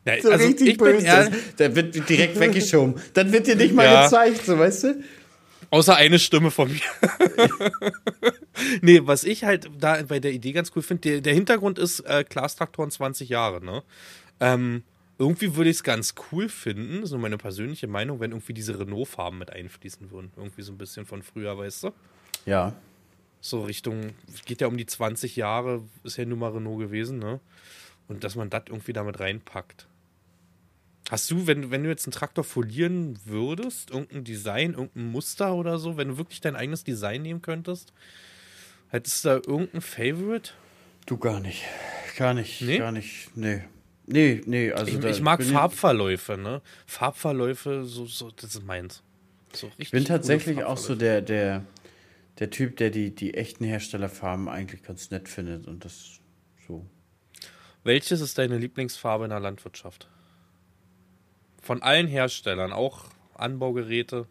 Ja, so also richtig ich böse. Bin der wird direkt weggeschoben. Dann wird dir nicht mal ja. gezeigt, so weißt du? Außer eine Stimme von mir. nee, was ich halt da bei der Idee ganz cool finde, der, der, Hintergrund ist äh, Klaas-Traktoren 20 Jahre, ne? Ähm, irgendwie würde ich es ganz cool finden, so meine persönliche Meinung, wenn irgendwie diese Renault-Farben mit einfließen würden. Irgendwie so ein bisschen von früher, weißt du? Ja. So Richtung, geht ja um die 20 Jahre, ist ja nun mal Renault gewesen, ne? Und dass man das irgendwie damit reinpackt. Hast du, wenn, wenn du jetzt einen Traktor folieren würdest, irgendein Design, irgendein Muster oder so, wenn du wirklich dein eigenes Design nehmen könntest, hättest du da irgendein Favorite? Du gar nicht. Gar nicht. Nee? Gar nicht. Nee. Nee, nee, also. Ich, ich mag Farbverläufe, ne? Farbverläufe, so, so, das ist meins. So ich bin tatsächlich auch so der, der, der Typ, der die, die echten Herstellerfarben eigentlich ganz nett findet und das so. Welches ist deine Lieblingsfarbe in der Landwirtschaft? Von allen Herstellern, auch Anbaugeräte.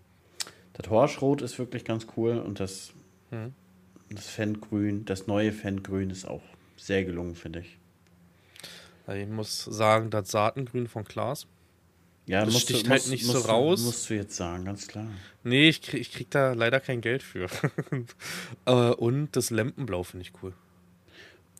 Das Horschrot ist wirklich ganz cool und das, hm. das Fengrün, das neue Fengrün ist auch sehr gelungen, finde ich. Ich muss sagen, das Saatengrün von Klaas. Ja, das sticht du, halt musst, nicht musst, so raus. Musst du jetzt sagen, ganz klar. Nee, ich krieg, ich krieg da leider kein Geld für. Äh, und das Lampenblau finde ich cool.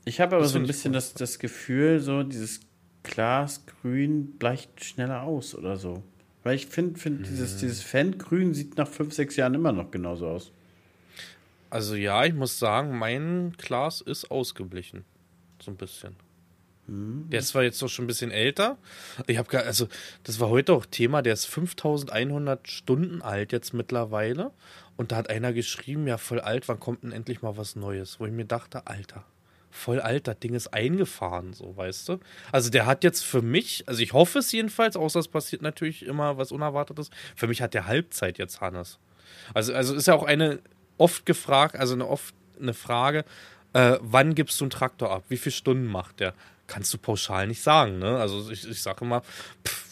Ich habe aber das so ein bisschen das, das Gefühl, so dieses Glasgrün bleicht schneller aus oder so. Weil ich finde, find, dieses, hm. dieses Fan-Grün sieht nach fünf, sechs Jahren immer noch genauso aus. Also ja, ich muss sagen, mein Glas ist ausgeblichen. So ein bisschen. Hm. Der ist zwar jetzt doch schon ein bisschen älter. Ich habe also das war heute auch Thema, der ist 5100 Stunden alt jetzt mittlerweile. Und da hat einer geschrieben, ja voll alt, wann kommt denn endlich mal was Neues? Wo ich mir dachte, Alter, voll alt, das Ding ist eingefahren, so, weißt du? Also der hat jetzt für mich, also ich hoffe es jedenfalls, außer es passiert natürlich immer was Unerwartetes, für mich hat der Halbzeit jetzt, Hannes. Also, also ist ja auch eine oft gefragt, also eine oft eine Frage, äh, wann gibst du einen Traktor ab? Wie viele Stunden macht der? Kannst du pauschal nicht sagen, ne? Also ich, ich sage immer, pff,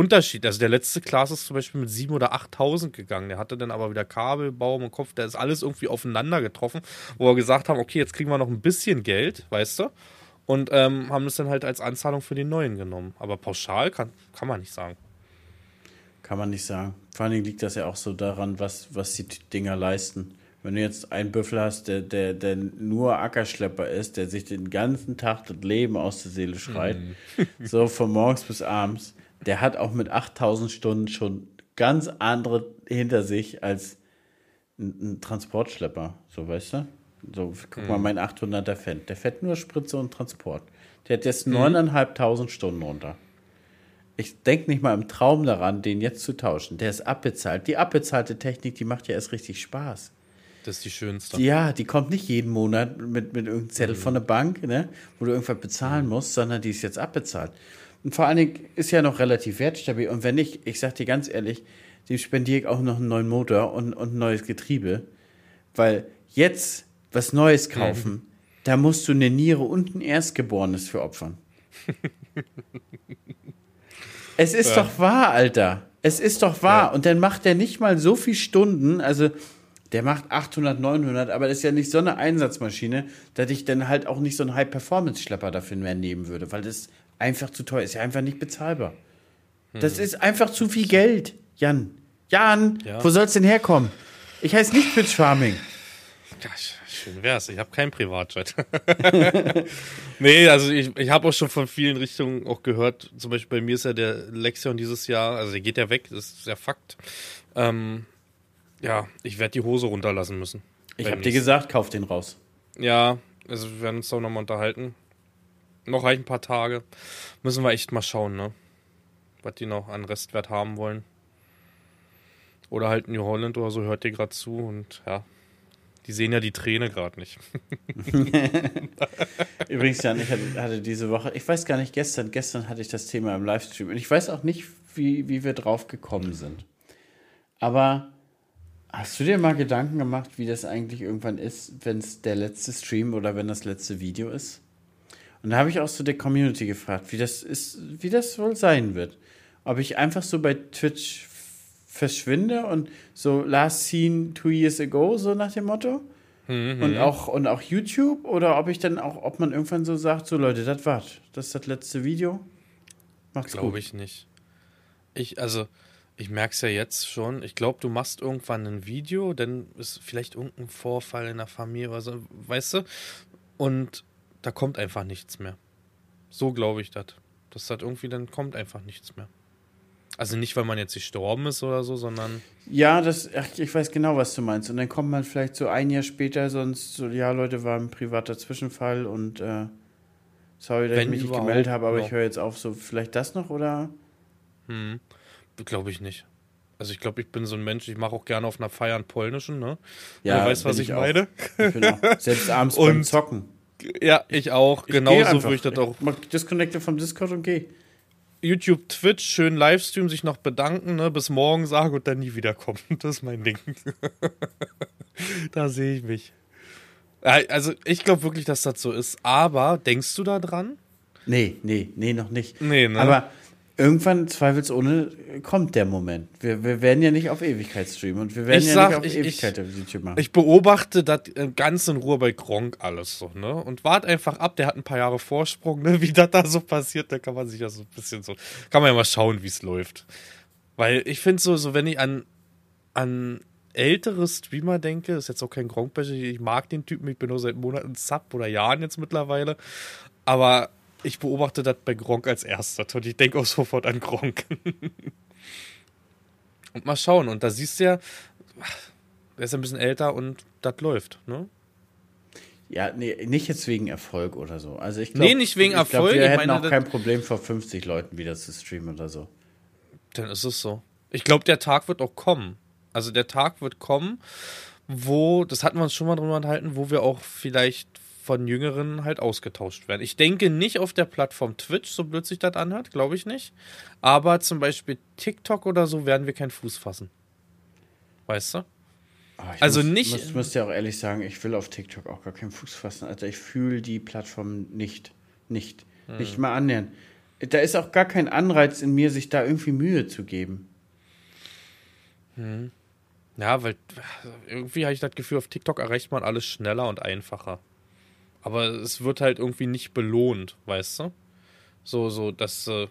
Unterschied. Also der letzte Class ist zum Beispiel mit 7.000 oder 8.000 gegangen. Der hatte dann aber wieder Kabel, Baum und Kopf. Der ist alles irgendwie aufeinander getroffen, wo wir gesagt haben, okay, jetzt kriegen wir noch ein bisschen Geld, weißt du? Und ähm, haben das dann halt als Anzahlung für den neuen genommen. Aber pauschal kann, kann man nicht sagen. Kann man nicht sagen. Vor allen Dingen liegt das ja auch so daran, was, was die Dinger leisten. Wenn du jetzt einen Büffel hast, der, der, der nur Ackerschlepper ist, der sich den ganzen Tag das Leben aus der Seele schreit, mm. so von morgens bis abends, der hat auch mit 8000 Stunden schon ganz andere hinter sich als ein, ein Transportschlepper, so weißt du? So, guck mhm. mal, mein 800er Fan, der fährt nur Spritze und Transport. Der hat jetzt mhm. 9.500 Stunden runter. Ich denke nicht mal im Traum daran, den jetzt zu tauschen. Der ist abbezahlt. Die abbezahlte Technik, die macht ja erst richtig Spaß. Das ist die schönste. Ja, die kommt nicht jeden Monat mit, mit irgendeinem Zettel mhm. von der Bank, ne, wo du irgendwas bezahlen mhm. musst, sondern die ist jetzt abbezahlt. Und vor allen Dingen ist ja noch relativ wertstabil. Und wenn nicht, ich sag dir ganz ehrlich, dem spendiere ich auch noch einen neuen Motor und, und ein neues Getriebe. Weil jetzt was Neues mhm. kaufen, mhm. da musst du eine Niere und ein Erstgeborenes für opfern. es ist ja. doch wahr, Alter. Es ist doch wahr. Ja. Und dann macht er nicht mal so viel Stunden, also der macht 800, 900, aber das ist ja nicht so eine Einsatzmaschine, dass ich dann halt auch nicht so einen High-Performance-Schlepper dafür mehr nehmen würde, weil das einfach zu teuer ist. Ja, einfach nicht bezahlbar. Hm. Das ist einfach zu viel Geld, Jan. Jan, ja. wo soll es denn herkommen? Ich heiße nicht Twitch Farming. Schön wär's. Ich habe keinen Privatjet. nee, also ich, ich habe auch schon von vielen Richtungen auch gehört. Zum Beispiel bei mir ist ja der Lexion dieses Jahr, also der geht ja weg, das ist ja Fakt. Ähm, ja, ich werde die Hose runterlassen müssen. Ich habe dir gesagt, kauf den raus. Ja, also wir werden uns doch nochmal unterhalten. Noch reichen ein paar Tage. Müssen wir echt mal schauen, ne? Was die noch an Restwert haben wollen. Oder halt New Holland oder so, hört ihr gerade zu und ja. Die sehen ja die Träne gerade nicht. Übrigens, Jan, ich hatte diese Woche, ich weiß gar nicht, gestern, gestern hatte ich das Thema im Livestream und ich weiß auch nicht, wie, wie wir drauf gekommen sind. Aber hast du dir mal Gedanken gemacht, wie das eigentlich irgendwann ist, wenn es der letzte Stream oder wenn das letzte Video ist? Und da habe ich auch so der Community gefragt, wie das ist, wie das wohl sein wird. Ob ich einfach so bei Twitch verschwinde und so last seen two years ago, so nach dem Motto. Mhm. Und auch, und auch YouTube oder ob ich dann auch, ob man irgendwann so sagt, so Leute, das war's. Das ist das letzte Video. Macht's Glaube ich nicht. Ich, also, ich merke es ja jetzt schon. Ich glaube, du machst irgendwann ein Video, dann ist vielleicht irgendein Vorfall in der Familie oder so, weißt du? Und da kommt einfach nichts mehr. So glaube ich das. Das hat irgendwie, dann kommt einfach nichts mehr. Also nicht, weil man jetzt gestorben ist oder so, sondern. Ja, das, ach, ich weiß genau, was du meinst. Und dann kommt man vielleicht so ein Jahr später, sonst so, ja, Leute, war ein privater Zwischenfall und äh, sorry, dass Wenn ich mich nicht gemeldet habe, aber noch. ich höre jetzt auf. So, vielleicht das noch oder? Hm, glaube ich nicht. Also ich glaube, ich bin so ein Mensch, ich mache auch gerne auf einer Feier einen polnischen, ne? Ja, du weißt, was ich, ich meine. Ich auch selbst abends und, beim Zocken. Ja, ich auch. Ich Genauso würde ich das auch. Ich disconnecte vom Discord und geh. YouTube, Twitch, schön Livestream, sich noch bedanken, ne, bis morgen sagen und dann nie wiederkommen. Das ist mein Ding. da sehe ich mich. Also, ich glaube wirklich, dass das so ist. Aber denkst du da dran? Nee, nee, nee, noch nicht. Nee, ne? Aber irgendwann zweifelsohne kommt der Moment. Wir, wir werden ja nicht auf Ewigkeit streamen und wir werden ich ja sag, nicht auf ich, Ewigkeit ich, auf YouTube machen. Ich beobachte das äh, ganz in Ruhe bei Gronk alles so, ne? Und wart einfach ab, der hat ein paar Jahre Vorsprung, ne? Wie das da so passiert, da kann man sich ja so ein bisschen so, kann man ja mal schauen, wie es läuft. Weil ich finde so, so wenn ich an, an ältere Streamer denke, ist jetzt auch kein gronk ich mag den Typen, ich bin nur seit Monaten Sub oder Jahren jetzt mittlerweile, aber ich beobachte das bei Gronk als erster und ich denke auch sofort an Gronk. Und mal schauen. Und da siehst du ja, er ist ein bisschen älter und das läuft, ne? Ja, nee, nicht jetzt wegen Erfolg oder so. Also ich glaube, nee, nicht wegen ich glaub, Erfolg. Wir ich hätten meine, auch kein Problem, vor 50 Leuten wieder zu streamen oder so. Dann ist es so. Ich glaube, der Tag wird auch kommen. Also der Tag wird kommen, wo, das hatten wir uns schon mal drüber enthalten, wo wir auch vielleicht von Jüngeren halt ausgetauscht werden. Ich denke nicht auf der Plattform Twitch, so blöd sich das anhört, glaube ich nicht. Aber zum Beispiel TikTok oder so werden wir keinen Fuß fassen. Weißt du? Ah, also muss, nicht. Ich muss ja auch ehrlich sagen, ich will auf TikTok auch gar keinen Fuß fassen. Alter, ich fühle die Plattform nicht. Nicht. Hm. Nicht mal annähern. Da ist auch gar kein Anreiz in mir, sich da irgendwie Mühe zu geben. Hm. Ja, weil irgendwie habe ich das Gefühl, auf TikTok erreicht man alles schneller und einfacher. Aber es wird halt irgendwie nicht belohnt, weißt du? So, so, dass. Äh,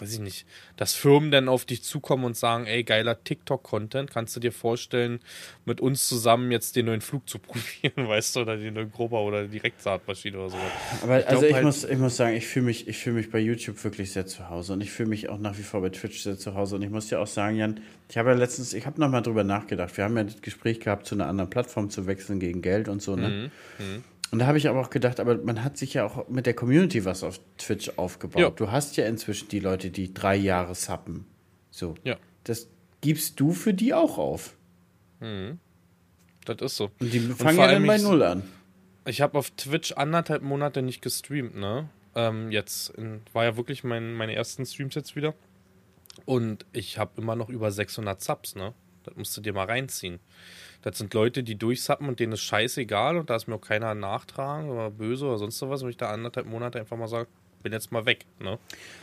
weiß ich nicht, dass Firmen dann auf dich zukommen und sagen, ey, geiler TikTok-Content, kannst du dir vorstellen, mit uns zusammen jetzt den neuen Flug zu probieren, weißt du, oder die neue Grober oder die Direktsaatmaschine oder sowas. Aber ich also ich, halt muss, ich muss sagen, ich fühle mich, fühl mich bei YouTube wirklich sehr zu Hause und ich fühle mich auch nach wie vor bei Twitch sehr zu Hause und ich muss dir auch sagen, Jan, ich habe ja letztens, ich habe nochmal drüber nachgedacht, wir haben ja das Gespräch gehabt, zu einer anderen Plattform zu wechseln gegen Geld und so, ne? Mhm. Mhm. Und da habe ich aber auch gedacht, aber man hat sich ja auch mit der Community was auf Twitch aufgebaut. Ja. Du hast ja inzwischen die Leute, die drei Jahre suppen. So. Ja. Das gibst du für die auch auf. Mhm. Das ist so. Und die fangen ja dann bei Null an. Ich habe auf Twitch anderthalb Monate nicht gestreamt, ne? Ähm, jetzt in, war ja wirklich mein, meine ersten Streams jetzt wieder. Und ich habe immer noch über 600 Subs, ne? Das musst du dir mal reinziehen. Das sind Leute, die durchsappen und denen ist scheißegal und da ist mir auch keiner nachtragen oder böse oder sonst was, wo ich da anderthalb Monate einfach mal sage, bin jetzt mal weg. Ne?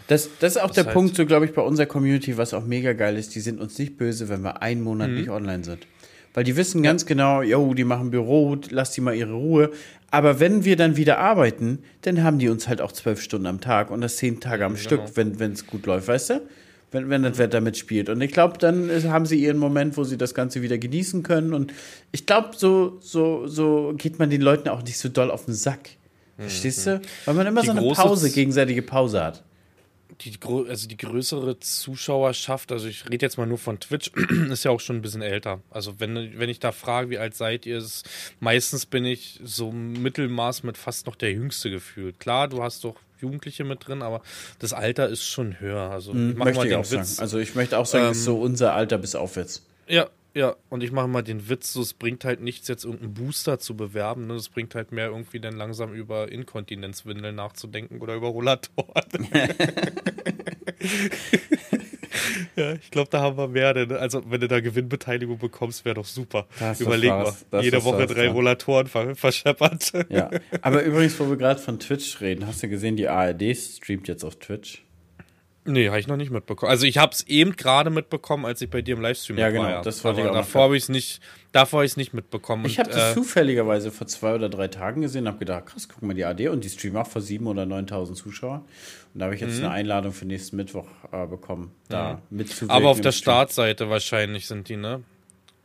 Das, das ist auch das der heißt, Punkt, so glaube ich, bei unserer Community, was auch mega geil ist. Die sind uns nicht böse, wenn wir einen Monat mhm. nicht online sind. Weil die wissen ganz genau, jo, die machen Büro, lass die mal ihre Ruhe. Aber wenn wir dann wieder arbeiten, dann haben die uns halt auch zwölf Stunden am Tag und das zehn Tage am mhm, Stück, wenn es gut läuft, weißt du? Wenn, wenn das Wetter mitspielt. Und ich glaube, dann haben sie ihren Moment, wo sie das Ganze wieder genießen können. Und ich glaube, so, so, so geht man den Leuten auch nicht so doll auf den Sack. Verstehst du? Weil man immer die so eine Pause, gegenseitige Pause hat. Die, also die größere Zuschauerschaft, also ich rede jetzt mal nur von Twitch, ist ja auch schon ein bisschen älter. Also wenn, wenn ich da frage, wie alt seid ihr, ist meistens bin ich so Mittelmaß mit fast noch der Jüngste gefühlt. Klar, du hast doch Jugendliche mit drin, aber das Alter ist schon höher. Also mhm, ich möchte mal ich auch Witz. sagen. Also ich möchte auch sagen, ähm, ist so unser Alter bis aufwärts. Ja, ja, und ich mache mal den Witz, so, es bringt halt nichts, jetzt irgendeinen Booster zu bewerben. Ne? Es bringt halt mehr irgendwie dann langsam über Inkontinenzwindeln nachzudenken oder über Rollatoren. ja, ich glaube, da haben wir mehr. Denn, also, wenn du da Gewinnbeteiligung bekommst, wäre doch super. Das Überleg mal. Jede Woche drei Rollatoren verscheppert. Ja, aber übrigens, wo wir gerade von Twitch reden, hast du gesehen, die ARD streamt jetzt auf Twitch? Nee, habe ich noch nicht mitbekommen. Also ich habe es eben gerade mitbekommen, als ich bei dir im Livestream ja, genau, war. Ja, genau. Das wollte ich auch davor habe ich es nicht, davor habe ich es nicht mitbekommen. Ich habe das äh, zufälligerweise vor zwei oder drei Tagen gesehen, habe gedacht, krass, guck mal die AD und die streamen auch vor sieben oder 9.000 Zuschauer. Und da habe ich jetzt mhm. eine Einladung für nächsten Mittwoch äh, bekommen, da mhm. mitzuwirken. Aber auf der Startseite wahrscheinlich sind die, ne?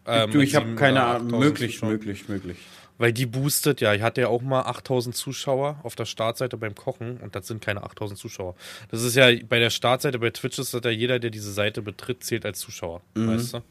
Ähm, du, ich habe keine Ahnung. Möglich, möglich, möglich. Weil die boostet, ja, ich hatte ja auch mal 8000 Zuschauer auf der Startseite beim Kochen und das sind keine 8000 Zuschauer. Das ist ja bei der Startseite bei Twitch ist das ja jeder, der diese Seite betritt, zählt als Zuschauer, mhm. weißt du?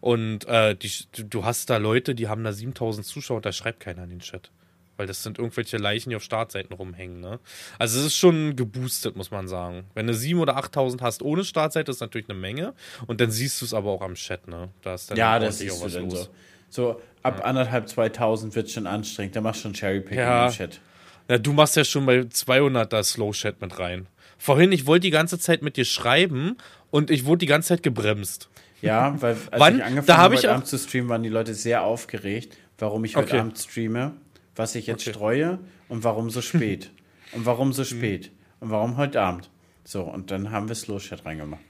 Und äh, die, du hast da Leute, die haben da 7000 Zuschauer, da schreibt keiner in den Chat. Weil das sind irgendwelche Leichen, die auf Startseiten rumhängen, ne? Also es ist schon geboostet, muss man sagen. Wenn du 7 oder 8000 hast ohne Startseite, ist natürlich eine Menge. Und dann siehst du es aber auch am Chat, ne? Da ist dann ja, das ist auch was los. So. So ab ja. anderthalb, 2000 wird schon anstrengend. Da machst du schon Cherrypicking ja. im Chat. Ja, du machst ja schon bei 200 da Slow Chat mit rein. Vorhin, ich wollte die ganze Zeit mit dir schreiben und ich wurde die ganze Zeit gebremst. Ja, weil als Wann? ich angefangen habe, heute Abend zu streamen, waren die Leute sehr aufgeregt, warum ich heute okay. Abend streame, was ich jetzt okay. streue und warum so spät. und warum so spät. Und warum heute Abend. So, und dann haben wir Slow Chat reingemacht.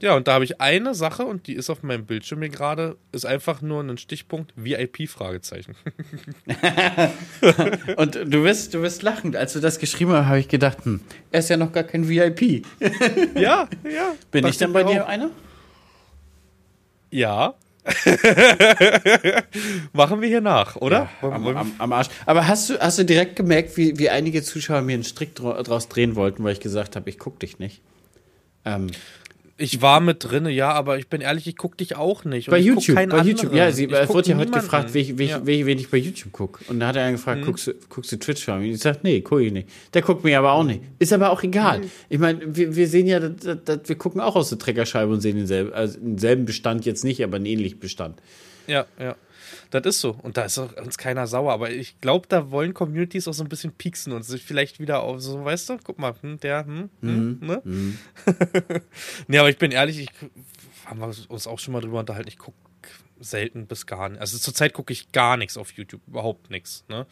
Ja, und da habe ich eine Sache und die ist auf meinem Bildschirm hier gerade, ist einfach nur ein Stichpunkt VIP-Fragezeichen. und du wirst, du wirst lachend. Als du das geschrieben hast, habe ich gedacht, hm, er ist ja noch gar kein VIP. ja, ja. Bin ich dann bei dir einer? Ja. Machen wir hier nach, oder? Ja, am, am, am, Arsch. Aber hast du, hast du direkt gemerkt, wie, wie einige Zuschauer mir einen Strick draus drehen wollten, weil ich gesagt habe, ich gucke dich nicht? Ähm, Ich war mit drinne, ja, aber ich bin ehrlich, ich gucke dich auch nicht. bei YouTube, bei YouTube, ja, sie, es wurde ja heute gefragt, welch, welch, ja. wen ich bei YouTube gucke. Und da hat er gefragt, mhm. guckst, du, guckst du Twitch Und ich sag, nee, gucke ich nicht. Der guckt mir aber auch nicht. Ist aber auch egal. Mhm. Ich meine, wir, wir, sehen ja, dass, dass, wir gucken auch aus der Treckerscheibe und sehen denselben, also denselben Bestand jetzt nicht, aber einen ähnlichen Bestand. Ja, ja. Das ist so. Und da ist uns keiner sauer. Aber ich glaube, da wollen Communities auch so ein bisschen pieksen und sich vielleicht wieder auf so, weißt du, guck mal, hm, der, hm, hm, mhm. ne? Mhm. nee, aber ich bin ehrlich, ich haben wir uns auch schon mal drüber unterhalten. Ich gucke selten bis gar nicht. Also zurzeit gucke ich gar nichts auf YouTube, überhaupt nichts. Ne?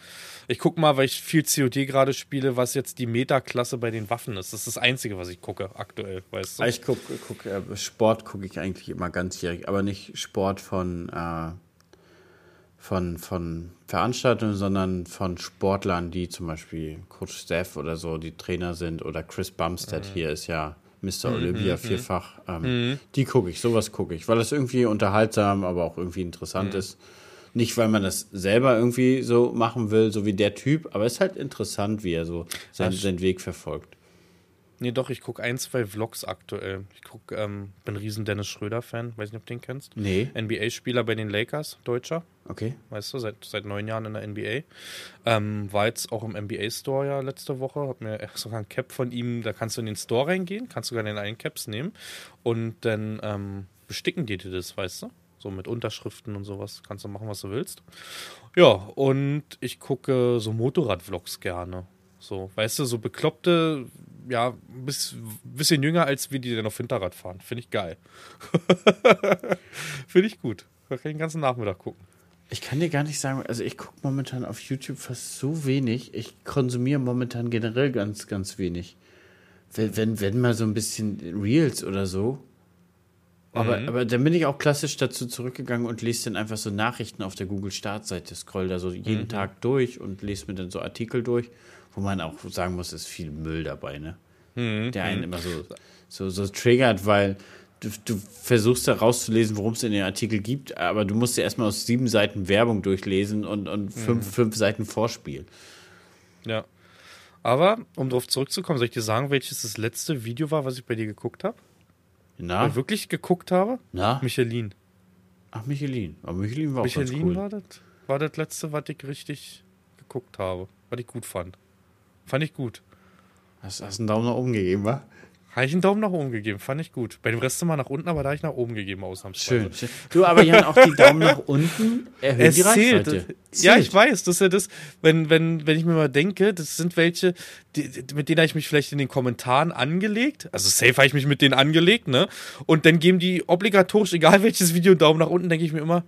Ich gucke mal, weil ich viel COD gerade spiele, was jetzt die Meta-Klasse bei den Waffen ist. Das ist das Einzige, was ich gucke aktuell, weißt du? Ich gucke, guck, äh, Sport gucke ich eigentlich immer ganzjährig, aber nicht Sport von äh, von, von Veranstaltungen, sondern von Sportlern, die zum Beispiel Coach Steph oder so, die Trainer sind, oder Chris Bumstead mhm. hier ist ja Mr. Mhm, Olympia mhm, vierfach. Ähm, mhm. Die gucke ich, sowas gucke ich, weil das irgendwie unterhaltsam, aber auch irgendwie interessant mhm. ist. Nicht, weil man das selber irgendwie so machen will, so wie der Typ, aber es ist halt interessant, wie er so seinen, seinen Weg verfolgt. Nee, doch, ich gucke ein, zwei Vlogs aktuell. Ich guck, ähm, bin riesen Dennis Schröder-Fan, weiß nicht, ob du den kennst. Nee. NBA-Spieler bei den Lakers, Deutscher. Okay. Weißt du, seit, seit neun Jahren in der NBA. Ähm, war jetzt auch im NBA-Store ja letzte Woche, hab mir sogar ein Cap von ihm, da kannst du in den Store reingehen, kannst sogar den einen Caps nehmen und dann ähm, besticken die dir das, weißt du? So mit Unterschriften und sowas. Kannst du machen, was du willst. Ja, und ich gucke so Motorrad-Vlogs gerne. So, weißt du, so bekloppte ja, ein bisschen jünger, als wir die dann auf Hinterrad fahren. Finde ich geil. Finde ich gut. Da kann ich den ganzen Nachmittag gucken. Ich kann dir gar nicht sagen, also ich gucke momentan auf YouTube fast so wenig. Ich konsumiere momentan generell ganz, ganz wenig. Wenn, wenn, wenn mal so ein bisschen Reels oder so. Aber, mhm. aber dann bin ich auch klassisch dazu zurückgegangen und lese dann einfach so Nachrichten auf der Google-Startseite, scroll da so jeden mhm. Tag durch und lese mir dann so Artikel durch wo man auch sagen muss, ist viel Müll dabei, ne? Mhm. Der einen mhm. immer so, so, so triggert, weil du, du versuchst da rauszulesen, worum es in den Artikel gibt, aber du musst ja erstmal aus sieben Seiten Werbung durchlesen und, und fünf, mhm. fünf Seiten Vorspiel. Ja. Aber, um darauf zurückzukommen, soll ich dir sagen, welches das letzte Video war, was ich bei dir geguckt habe? Na? Weil wirklich geguckt habe? Na? Michelin. Ach, Michelin. Aber Michelin war Michelin auch ganz cool. war das, war das letzte, was ich richtig geguckt habe, was ich gut fand. Fand ich gut. Hast, du einen Daumen nach oben gegeben, wa? Habe ich einen Daumen nach oben gegeben, fand ich gut. Bei dem Rest immer nach unten, aber da habe ich nach oben gegeben, ausnahmsweise. Schön. Du, aber Jan, auch die Daumen nach unten erhöhen es die zählt. Reichweite. Ja, ich weiß, das ist ja das, wenn, wenn, wenn ich mir mal denke, das sind welche, die, mit denen habe ich mich vielleicht in den Kommentaren angelegt. Also safe habe ich mich mit denen angelegt, ne? Und dann geben die obligatorisch, egal welches Video, einen Daumen nach unten, denke ich mir immer,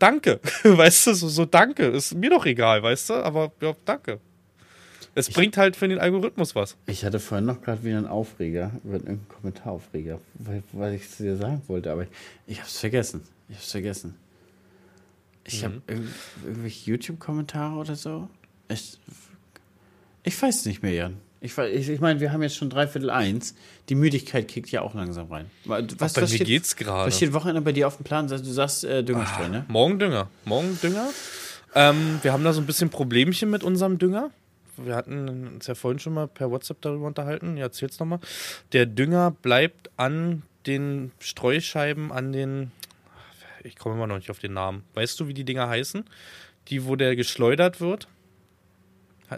danke. weißt du, so, so danke. Ist mir doch egal, weißt du? Aber ja, danke. Es ich, bringt halt für den Algorithmus was. Ich hatte vorhin noch gerade wieder einen Aufreger, einen Kommentaraufreger, weil, weil ich es dir sagen wollte, aber ich, ich habe es vergessen. Ich habe es vergessen. Ich mhm. habe irg irgendwelche YouTube-Kommentare oder so. Ich, ich weiß nicht mehr, Jan. Ich, ich, ich meine, wir haben jetzt schon dreiviertel eins. Die Müdigkeit kickt ja auch langsam rein. Was, Ach, was mir steht, geht's gerade. Was steht Wochenende bei dir auf dem Plan? Du sagst äh, Düngerstreu, ne? Morgen Dünger. Morgen Dünger. Ähm, wir haben da so ein bisschen Problemchen mit unserem Dünger wir hatten uns ja vorhin schon mal per WhatsApp darüber unterhalten. Ja, erzähl's nochmal. Der Dünger bleibt an den Streuscheiben, an den. Ich komme immer noch nicht auf den Namen. Weißt du, wie die Dinger heißen? Die, wo der geschleudert wird?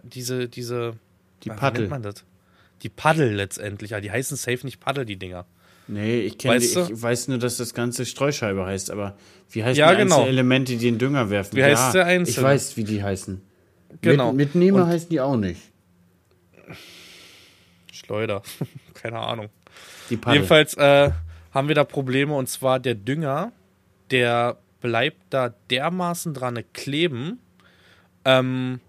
Diese, diese. Die Paddel. nennt man das? Die Paddel letztendlich. Ja, die heißen safe nicht Paddel, die Dinger. Nee, ich, kenne ich weiß nur, dass das Ganze Streuscheibe heißt, aber wie heißen ja, die genau. Elemente, die den Dünger werfen? Wie ja, heißt der Einzelne? Ich weiß, wie die heißen. Genau. Mit, Mitnehmer Und heißen die auch nicht. Schleuder. Keine Ahnung. Jedenfalls äh, haben wir da Probleme und zwar der Dünger, der bleibt da dermaßen dran kleben, ähm,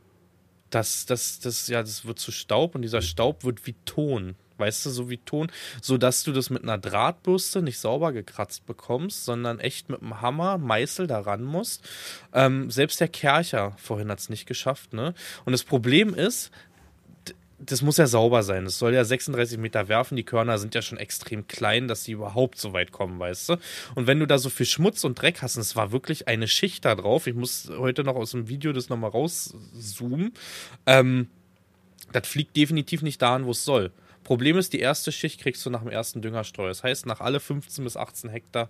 dass das, das, ja, das wird zu Staub und dieser Staub wird wie Ton weißt du, so wie Ton, so dass du das mit einer Drahtbürste nicht sauber gekratzt bekommst, sondern echt mit einem Hammer, Meißel daran musst. Ähm, selbst der Kercher vorhin hat es nicht geschafft, ne? Und das Problem ist, das muss ja sauber sein. Es soll ja 36 Meter werfen. Die Körner sind ja schon extrem klein, dass sie überhaupt so weit kommen, weißt du? Und wenn du da so viel Schmutz und Dreck hast, und es war wirklich eine Schicht da drauf, ich muss heute noch aus dem Video das nochmal rauszoomen, ähm, das fliegt definitiv nicht dahin, wo es soll Problem ist, die erste Schicht kriegst du nach dem ersten Düngerstreu. Das heißt, nach alle 15 bis 18 Hektar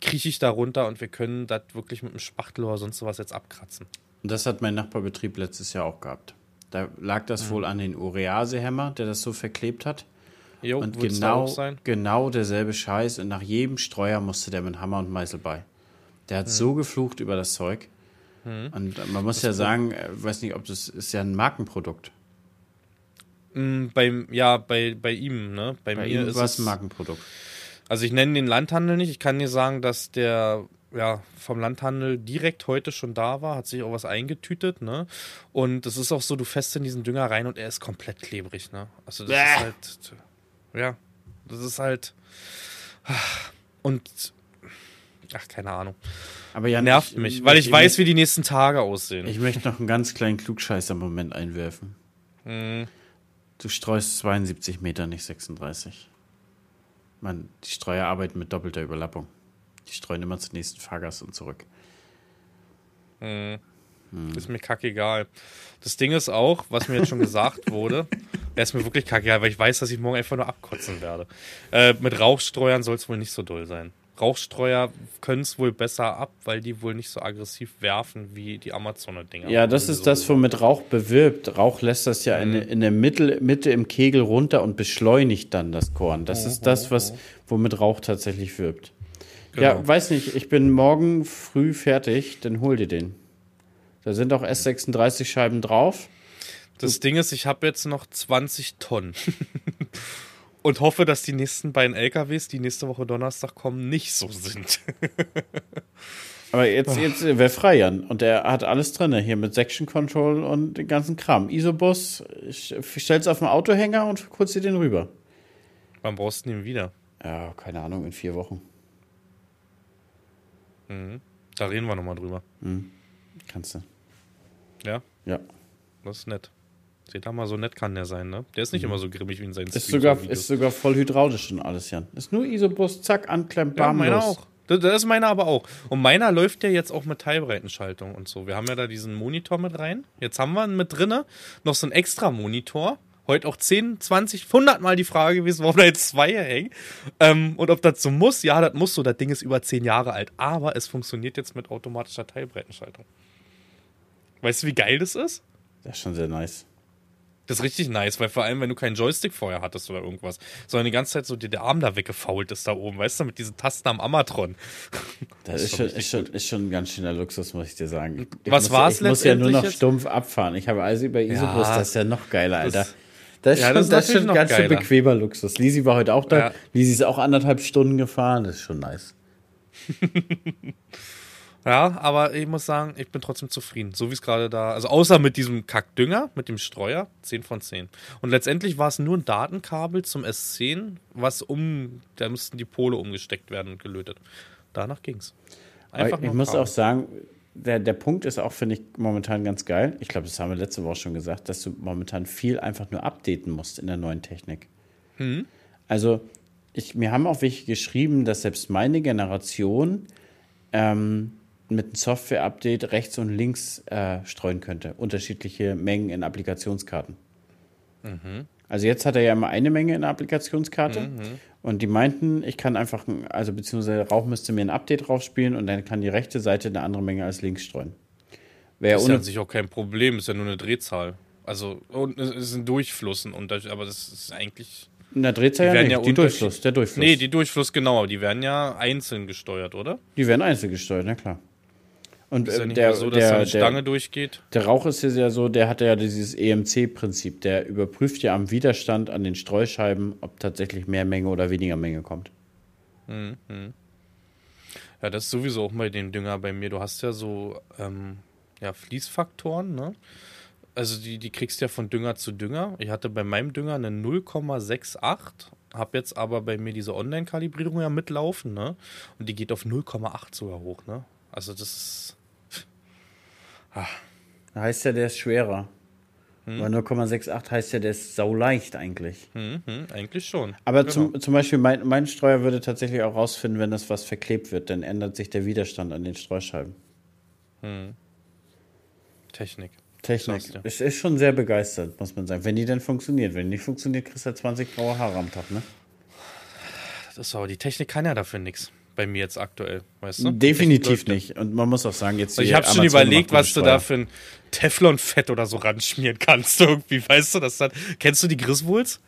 krieche ich da runter und wir können das wirklich mit einem Spachtel oder sonst was jetzt abkratzen. Und das hat mein Nachbarbetrieb letztes Jahr auch gehabt. Da lag das mhm. wohl an den Ureasehämmer, der das so verklebt hat. Jo, und genau, genau derselbe Scheiß. Und nach jedem Streuer musste der mit Hammer und Meißel bei. Der hat mhm. so geflucht über das Zeug. Mhm. Und man muss das ja sagen, äh, weiß nicht, ob das ist ja ein Markenprodukt. Mhm, bei, ja, bei, bei ihm, ne? Bei, bei mir ihm ist es ein Markenprodukt. Also ich nenne den Landhandel nicht. Ich kann dir sagen, dass der ja, vom Landhandel direkt heute schon da war, hat sich auch was eingetütet, ne? Und es ist auch so, du fäst in diesen Dünger rein und er ist komplett klebrig, ne? Also das Bäh. ist halt, ja, das ist halt und ach, keine Ahnung. Aber ja, nervt ich, mich, weil ich, ich weiß, wie die nächsten Tage aussehen. Ich möchte noch einen ganz kleinen Klugscheißer-Moment einwerfen. Mhm. Du streust 72 Meter, nicht 36. Man, die Streuer arbeiten mit doppelter Überlappung. Die streuen immer zum nächsten Fahrgast und zurück. Hm. Hm. Ist mir kackegal. Das Ding ist auch, was mir jetzt schon gesagt wurde, er ist mir wirklich kackegal, weil ich weiß, dass ich morgen einfach nur abkotzen werde. Äh, mit Rauchstreuern soll es wohl nicht so doll sein. Rauchstreuer können es wohl besser ab, weil die wohl nicht so aggressiv werfen wie die Amazoner-Dinger. Ja, das ist so das, womit Rauch bewirbt. Rauch lässt das ja mhm. in, in, der Mitte, Mitte im Kegel runter und beschleunigt dann das Korn. Das mhm. ist das, was, womit Rauch tatsächlich wirbt. Genau. Ja, weiß nicht, ich bin morgen früh fertig, dann hol dir den. Da sind auch S36 Scheiben drauf. Das du Ding ist, ich habe jetzt noch 20 Tonnen. und hoffe, dass die nächsten beiden LKWs, die nächste Woche Donnerstag kommen, nicht so sind. Aber jetzt, jetzt wäre frei, Jan. Und er hat alles drin, hier mit Section Control und den ganzen Kram. Isobus, stell's auf den Autohänger und kurz dir den rüber. Wann brauchst du den wieder? Ja, keine Ahnung, in vier Wochen. Mhm. Da reden wir nochmal drüber. Mhm. Kannst du. Ja? Ja. Das ist nett. Seht da mal, so nett kann der sein, ne? Der ist nicht mhm. immer so grimmig wie in seinen ist sogar Ist sogar voll hydraulisch und alles, Jan. Ist nur Isobus, zack, anklemmt, bam, ja, meiner auch. Das, das ist meiner aber auch. Und meiner läuft ja jetzt auch mit Teilbreitenschaltung und so. Wir haben ja da diesen Monitor mit rein. Jetzt haben wir mit drinne noch so einen extra Monitor. Heute auch 10, 20, 100 Mal die Frage gewesen, warum da jetzt zwei hängen. Ähm, und ob das so muss. Ja, das muss so. Das Ding ist über 10 Jahre alt. Aber es funktioniert jetzt mit automatischer Teilbreitenschaltung. Weißt du, wie geil das ist? Das ist schon sehr nice. Das ist richtig nice, weil vor allem, wenn du keinen Joystick vorher hattest oder irgendwas, sondern die ganze Zeit so dir der Arm da weggefault ist da oben, weißt du, mit diesen Tasten am Amatron. Das, das ist, schon, ist, schon, ist schon ein ganz schöner Luxus, muss ich dir sagen. Ich Was war es Ich muss ja nur noch jetzt? stumpf abfahren. Ich habe also bei Isobus, ja, das ist ja noch geiler, Alter. Das, das ist ja, schon, das ist, das ist schon ganz geiler. schön bequemer Luxus. Lisi war heute auch da. Ja. Lisi ist auch anderthalb Stunden gefahren. Das ist schon nice. Ja, aber ich muss sagen, ich bin trotzdem zufrieden. So wie es gerade da, also außer mit diesem Kackdünger, mit dem Streuer, 10 von 10. Und letztendlich war es nur ein Datenkabel zum S10, was um, da müssten die Pole umgesteckt werden und gelötet. Danach ging's. Einfach ich muss Kabel. auch sagen, der, der Punkt ist auch, finde ich, momentan ganz geil. Ich glaube, das haben wir letzte Woche schon gesagt, dass du momentan viel einfach nur updaten musst in der neuen Technik. Hm. Also, ich, mir haben auch welche geschrieben, dass selbst meine Generation ähm, mit einem Software-Update rechts und links äh, streuen könnte. Unterschiedliche Mengen in Applikationskarten. Mhm. Also jetzt hat er ja immer eine Menge in der Applikationskarte. Mhm. Und die meinten, ich kann einfach, also beziehungsweise Rauch müsste mir ein Update draufspielen und dann kann die rechte Seite eine andere Menge als links streuen. Wär das ist ja an sich auch kein Problem, ist ja nur eine Drehzahl. Also und es ist ein Durchfluss, aber das ist eigentlich. In der Drehzahl ja, nicht. ja die Durchfluss, der Durchfluss. Nee, die Durchfluss genau, aber die werden ja einzeln gesteuert, oder? Die werden einzeln gesteuert, na klar. Und ist ja äh, nicht der, so, dass der, eine Stange der, durchgeht. Der Rauch ist ja so, der hat ja dieses EMC-Prinzip. Der überprüft ja am Widerstand an den Streuscheiben, ob tatsächlich mehr Menge oder weniger Menge kommt. Mhm. Ja, das ist sowieso auch bei dem Dünger bei mir. Du hast ja so ähm, ja, Fließfaktoren, ne? Also die, die kriegst du ja von Dünger zu Dünger. Ich hatte bei meinem Dünger eine 0,68, habe jetzt aber bei mir diese Online-Kalibrierung ja mitlaufen, ne? Und die geht auf 0,8 sogar hoch, ne? Also das ist Ach. Heißt ja, der ist schwerer. Hm. Weil 0,68 heißt ja, der ist sauleicht eigentlich. Hm, hm, eigentlich schon. Aber genau. zum, zum Beispiel, mein, mein Streuer würde tatsächlich auch rausfinden, wenn das was verklebt wird, dann ändert sich der Widerstand an den Streuscheiben. Hm. Technik. Technik. Es ist schon sehr begeistert, muss man sagen. Wenn die denn funktioniert. Wenn die nicht funktioniert, kriegst du halt 20 graue Haare am Tag, ne? Das ist aber, die Technik kann ja dafür nichts bei mir jetzt aktuell, weißt du? Definitiv nicht. Und man muss auch sagen, jetzt. Also ich habe schon überlegt, was du da für ein Teflonfett oder so ranschmieren kannst, irgendwie, weißt du? Das hat, kennst du die Griswolds?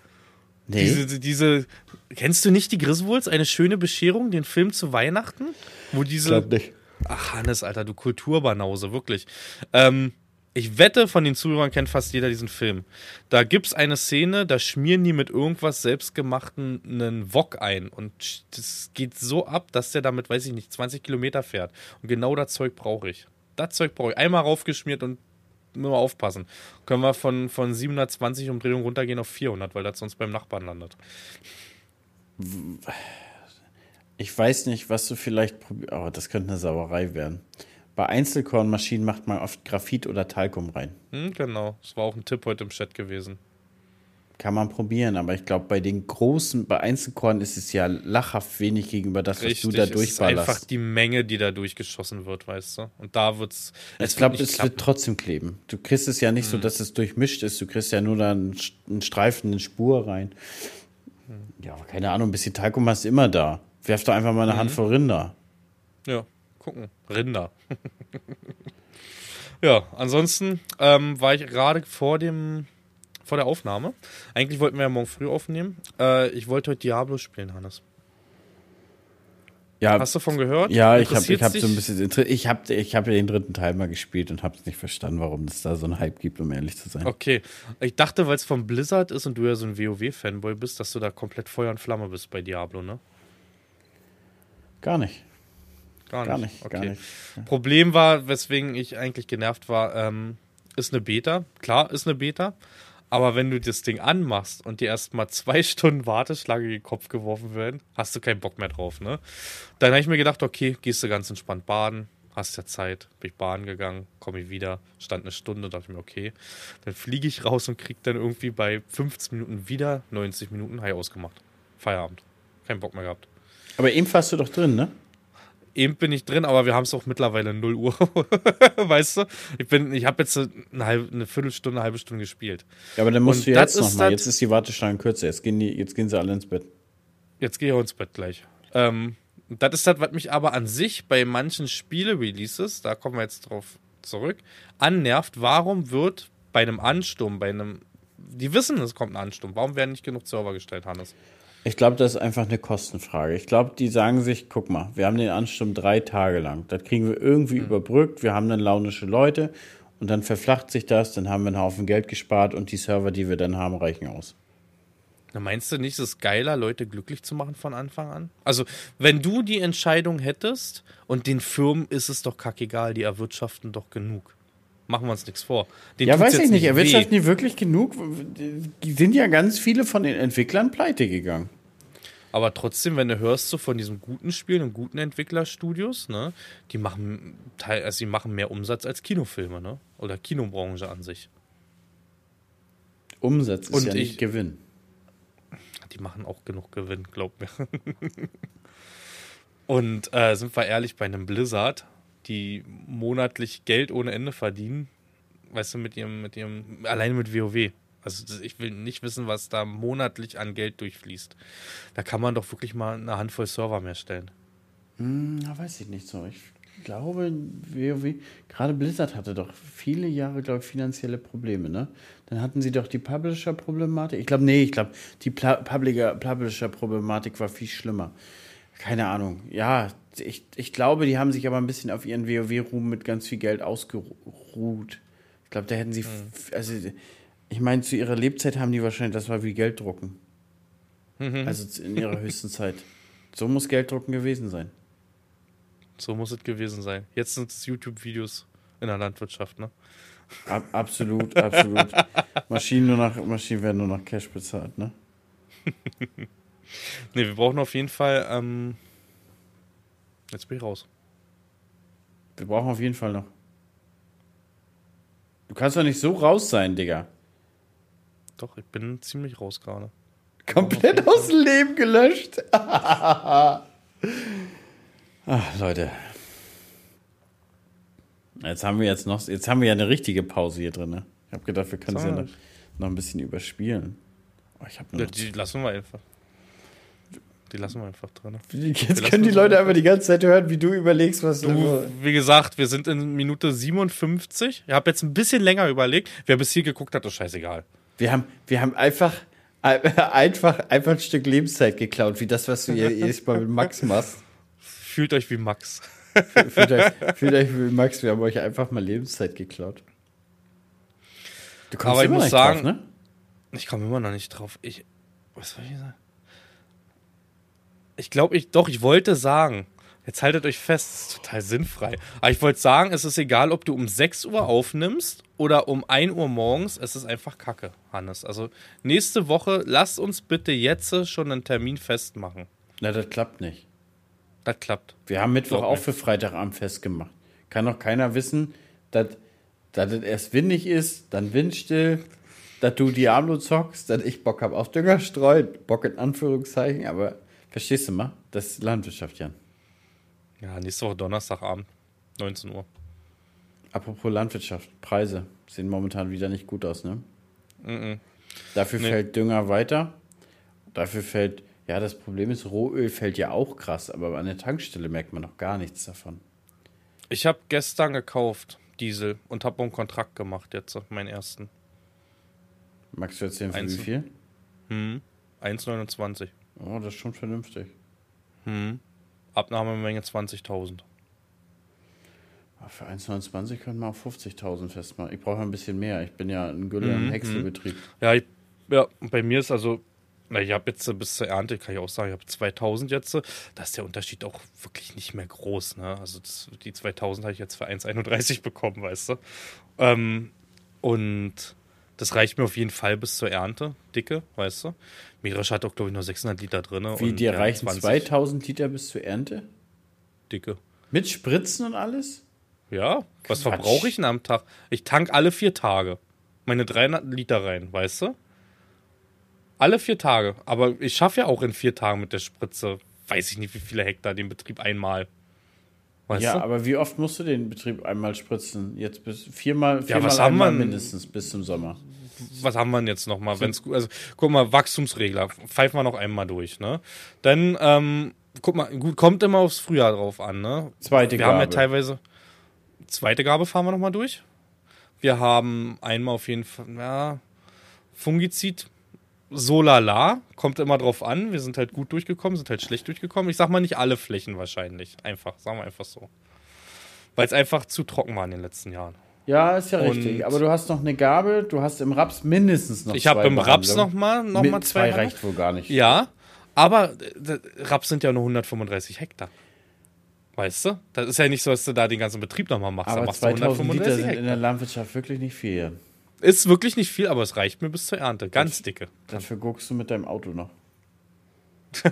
Nee. Diese, diese, kennst du nicht die Griswolds? Eine schöne Bescherung, den Film zu Weihnachten? Wo diese. Ich glaub nicht. Ach, Hannes, Alter, du Kulturbanause, wirklich. Ähm, ich wette, von den Zuhörern kennt fast jeder diesen Film. Da gibt es eine Szene, da schmieren die mit irgendwas selbstgemachten einen Wok ein. Und das geht so ab, dass der damit, weiß ich nicht, 20 Kilometer fährt. Und genau das Zeug brauche ich. Das Zeug brauche ich. Einmal raufgeschmiert und nur aufpassen. Können wir von, von 720 Umdrehungen runtergehen auf 400, weil das sonst beim Nachbarn landet. Ich weiß nicht, was du vielleicht probierst. Aber das könnte eine Sauerei werden. Bei Einzelkornmaschinen macht man oft Graphit oder Talkum rein. Hm, genau, das war auch ein Tipp heute im Chat gewesen. Kann man probieren, aber ich glaube, bei den großen, bei Einzelkorn ist es ja lachhaft wenig gegenüber das, Richtig, was du da durchballerst. Es ist einfach die Menge, die da durchgeschossen wird, weißt du. Und da wird's. Ich glaube, es klappen. wird trotzdem kleben. Du kriegst es ja nicht hm. so, dass es durchmischt ist. Du kriegst ja nur da einen, einen Streifen, eine Spur rein. Hm. Ja, keine Ahnung, ein bisschen Talkum hast du immer da. Werf doch einfach mal eine mhm. Hand vor Rinder. Ja gucken. Rinder. ja, ansonsten ähm, war ich gerade vor dem vor der Aufnahme. Eigentlich wollten wir ja morgen früh aufnehmen. Äh, ich wollte heute Diablo spielen, Hannes. Ja, Hast du davon gehört? Ja, ich habe ich hab so ein bisschen ich habe ich hab ja den dritten Teil mal gespielt und habe es nicht verstanden, warum es da so einen Hype gibt, um ehrlich zu sein. Okay, ich dachte, weil es vom Blizzard ist und du ja so ein WoW Fanboy bist, dass du da komplett Feuer und Flamme bist bei Diablo, ne? Gar nicht. Gar nicht. Gar nicht, okay. gar nicht. Problem war, weswegen ich eigentlich genervt war, ähm, ist eine Beta. Klar, ist eine Beta. Aber wenn du das Ding anmachst und dir erstmal zwei Stunden Warteschlange in den Kopf geworfen werden, hast du keinen Bock mehr drauf, ne? Dann habe ich mir gedacht, okay, gehst du ganz entspannt baden, hast ja Zeit, bin ich baden gegangen, komme ich wieder, stand eine Stunde, dachte ich mir, okay. Dann fliege ich raus und krieg dann irgendwie bei 15 Minuten wieder 90 Minuten High ausgemacht. Feierabend. Kein Bock mehr gehabt. Aber eben warst du doch drin, ne? Eben bin ich drin, aber wir haben es auch mittlerweile 0 Uhr. weißt du? Ich bin, ich habe jetzt eine, halbe, eine Viertelstunde, eine halbe Stunde gespielt. Ja, aber dann musst Und du jetzt nochmal. Jetzt ist die Warteschlange kürzer. Jetzt gehen, die, jetzt gehen sie alle ins Bett. Jetzt gehe ich auch ins Bett gleich. Ähm, das ist das, was mich aber an sich bei manchen Spiele-Releases, da kommen wir jetzt drauf zurück, annervt. Warum wird bei einem Ansturm, bei einem. Die wissen, es kommt ein Ansturm. Warum werden nicht genug Server gestellt, Hannes? Ich glaube, das ist einfach eine Kostenfrage. Ich glaube, die sagen sich, guck mal, wir haben den Ansturm drei Tage lang. Das kriegen wir irgendwie mhm. überbrückt. Wir haben dann launische Leute und dann verflacht sich das, dann haben wir einen Haufen Geld gespart und die Server, die wir dann haben, reichen aus. Na, meinst du nicht, es ist geiler, Leute glücklich zu machen von Anfang an? Also, wenn du die Entscheidung hättest und den Firmen ist es doch kackegal, die erwirtschaften doch genug. Machen wir uns nichts vor. Den ja, weiß ich nicht. Erwirtschaften die wirklich genug? Sind ja ganz viele von den Entwicklern pleite gegangen. Aber trotzdem, wenn du hörst so von diesen guten Spielen und guten Entwicklerstudios, ne, die machen also die machen mehr Umsatz als Kinofilme, ne? Oder Kinobranche an sich. Umsatz ist und ja nicht ich, Gewinn. Die machen auch genug Gewinn, glaub mir. und äh, sind wir ehrlich, bei einem Blizzard die monatlich Geld ohne Ende verdienen, weißt du, mit ihrem, mit ihrem, alleine mit WoW. Also ich will nicht wissen, was da monatlich an Geld durchfließt. Da kann man doch wirklich mal eine Handvoll Server mehr stellen. Hm, weiß ich nicht so. Ich glaube, WoW, gerade Blizzard hatte doch viele Jahre, glaube ich, finanzielle Probleme, ne? Dann hatten sie doch die Publisher-Problematik. Ich glaube, nee, ich glaube, die Publisher-Problematik war viel schlimmer. Keine Ahnung. Ja, ich, ich glaube, die haben sich aber ein bisschen auf ihren WoW-Ruhm mit ganz viel Geld ausgeruht. Ich glaube, da hätten sie. Mhm. Also, ich meine, zu ihrer Lebzeit haben die wahrscheinlich, das war wie Gelddrucken. Mhm. Also in ihrer höchsten Zeit. So muss Gelddrucken gewesen sein. So muss es gewesen sein. Jetzt sind es YouTube-Videos in der Landwirtschaft, ne? Ab, absolut, absolut. Maschinen, nur nach, Maschinen werden nur nach Cash bezahlt, ne? ne, wir brauchen auf jeden Fall. Ähm Jetzt bin ich raus. Wir brauchen auf jeden Fall noch. Du kannst doch nicht so raus sein, Digga. Doch, ich bin ziemlich raus gerade. Komplett aus dem Leben gelöscht. Ach, Leute. Jetzt haben wir jetzt noch, jetzt haben wir ja eine richtige Pause hier drin. Ne? Ich habe gedacht, wir können es ja noch, noch, ein bisschen überspielen. Oh, ich ja, die lassen wir einfach. Die lassen wir einfach drin. Jetzt können die Leute einfach die ganze Zeit hören, wie du überlegst, was du. Wie gesagt, wir sind in Minute 57. Ich habe jetzt ein bisschen länger überlegt. Wer bis hier geguckt hat, ist scheißegal. Wir haben, wir haben einfach, einfach, einfach ein Stück Lebenszeit geklaut, wie das, was du jedes Mal mit Max machst. Fühlt euch wie Max. fühlt, euch, fühlt euch wie Max, wir haben euch einfach mal Lebenszeit geklaut. Du kommst Aber ich muss sagen, drauf, ne? ich komme immer noch nicht drauf. Ich, was soll ich sagen? Ich glaube, ich, doch, ich wollte sagen, jetzt haltet euch fest, das ist total sinnfrei. Aber ich wollte sagen, es ist egal, ob du um 6 Uhr aufnimmst oder um 1 Uhr morgens, es ist einfach Kacke, Hannes. Also nächste Woche, lasst uns bitte jetzt schon einen Termin festmachen. Na, das klappt nicht. Das klappt. Wir haben Mittwoch auch für Freitagabend festgemacht. Kann doch keiner wissen, dass es erst windig ist, dann windstill, dass du Diablo zockst, dass ich Bock habe auf Dünger streuen. Bock in Anführungszeichen, aber Verstehst du mal? Das ist Landwirtschaft, Jan. Ja, nächste Woche Donnerstagabend, 19 Uhr. Apropos Landwirtschaft, Preise sehen momentan wieder nicht gut aus, ne? Mm -mm. Dafür nee. fällt Dünger weiter. Dafür fällt, ja, das Problem ist, Rohöl fällt ja auch krass, aber an der Tankstelle merkt man noch gar nichts davon. Ich habe gestern gekauft Diesel und habe einen Kontrakt gemacht jetzt, meinen ersten. Magst du erzählen, für wie viel? Hm, 1,29. Oh, das ist schon vernünftig. Hm. Abnahmemenge 20.000. Für 1,29 können wir auch 50.000 festmachen. Ich brauche ein bisschen mehr. Ich bin ja ein Gülle mhm, im Häckselbetrieb. Ja, ich, ja, bei mir ist also, na, ich habe jetzt bis zur Ernte, kann ich auch sagen, ich habe 2000 jetzt. Da ist der Unterschied auch wirklich nicht mehr groß. Ne? Also das, die 2000 habe ich jetzt für 1,31 bekommen, weißt du. Ähm, und das reicht mir auf jeden Fall bis zur Ernte, dicke, weißt du. Mirisch hat auch, glaube ich, nur 600 Liter drin. Wie, dir reichen 2000 Liter bis zur Ernte? Dicke. Mit Spritzen und alles? Ja, was verbrauche ich denn am Tag? Ich tank alle vier Tage meine 300 Liter rein, weißt du? Alle vier Tage. Aber ich schaffe ja auch in vier Tagen mit der Spritze, weiß ich nicht, wie viele Hektar den Betrieb einmal. Weißt ja, du? aber wie oft musst du den Betrieb einmal spritzen? Jetzt bis viermal, viermal ja, was haben wir mindestens bis zum Sommer. Was haben wir denn jetzt nochmal? Wenn's, also, guck mal, Wachstumsregler, pfeifen wir noch einmal durch, ne? Dann, ähm, guck mal, gut, kommt immer aufs Frühjahr drauf an, ne? Zweite wir Gabe. Wir haben ja teilweise, zweite Gabe fahren wir nochmal durch. Wir haben einmal auf jeden Fall, ja, Fungizid, so lala, kommt immer drauf an. Wir sind halt gut durchgekommen, sind halt schlecht durchgekommen. Ich sag mal nicht alle Flächen wahrscheinlich. Einfach, sagen wir einfach so. Weil es einfach zu trocken war in den letzten Jahren. Ja, ist ja Und richtig. Aber du hast noch eine Gabel, du hast im Raps mindestens noch ich zwei. Ich habe im Raps nochmal noch mal zwei. Zwei reicht wohl gar nicht. Ja, aber äh, Raps sind ja nur 135 Hektar. Weißt du? Das ist ja nicht so, dass du da den ganzen Betrieb nochmal machst. Aber 2000 Liter sind Hektar. in der Landwirtschaft wirklich nicht viel. Ist wirklich nicht viel, aber es reicht mir bis zur Ernte. Ganz dicke. Dafür guckst du mit deinem Auto noch.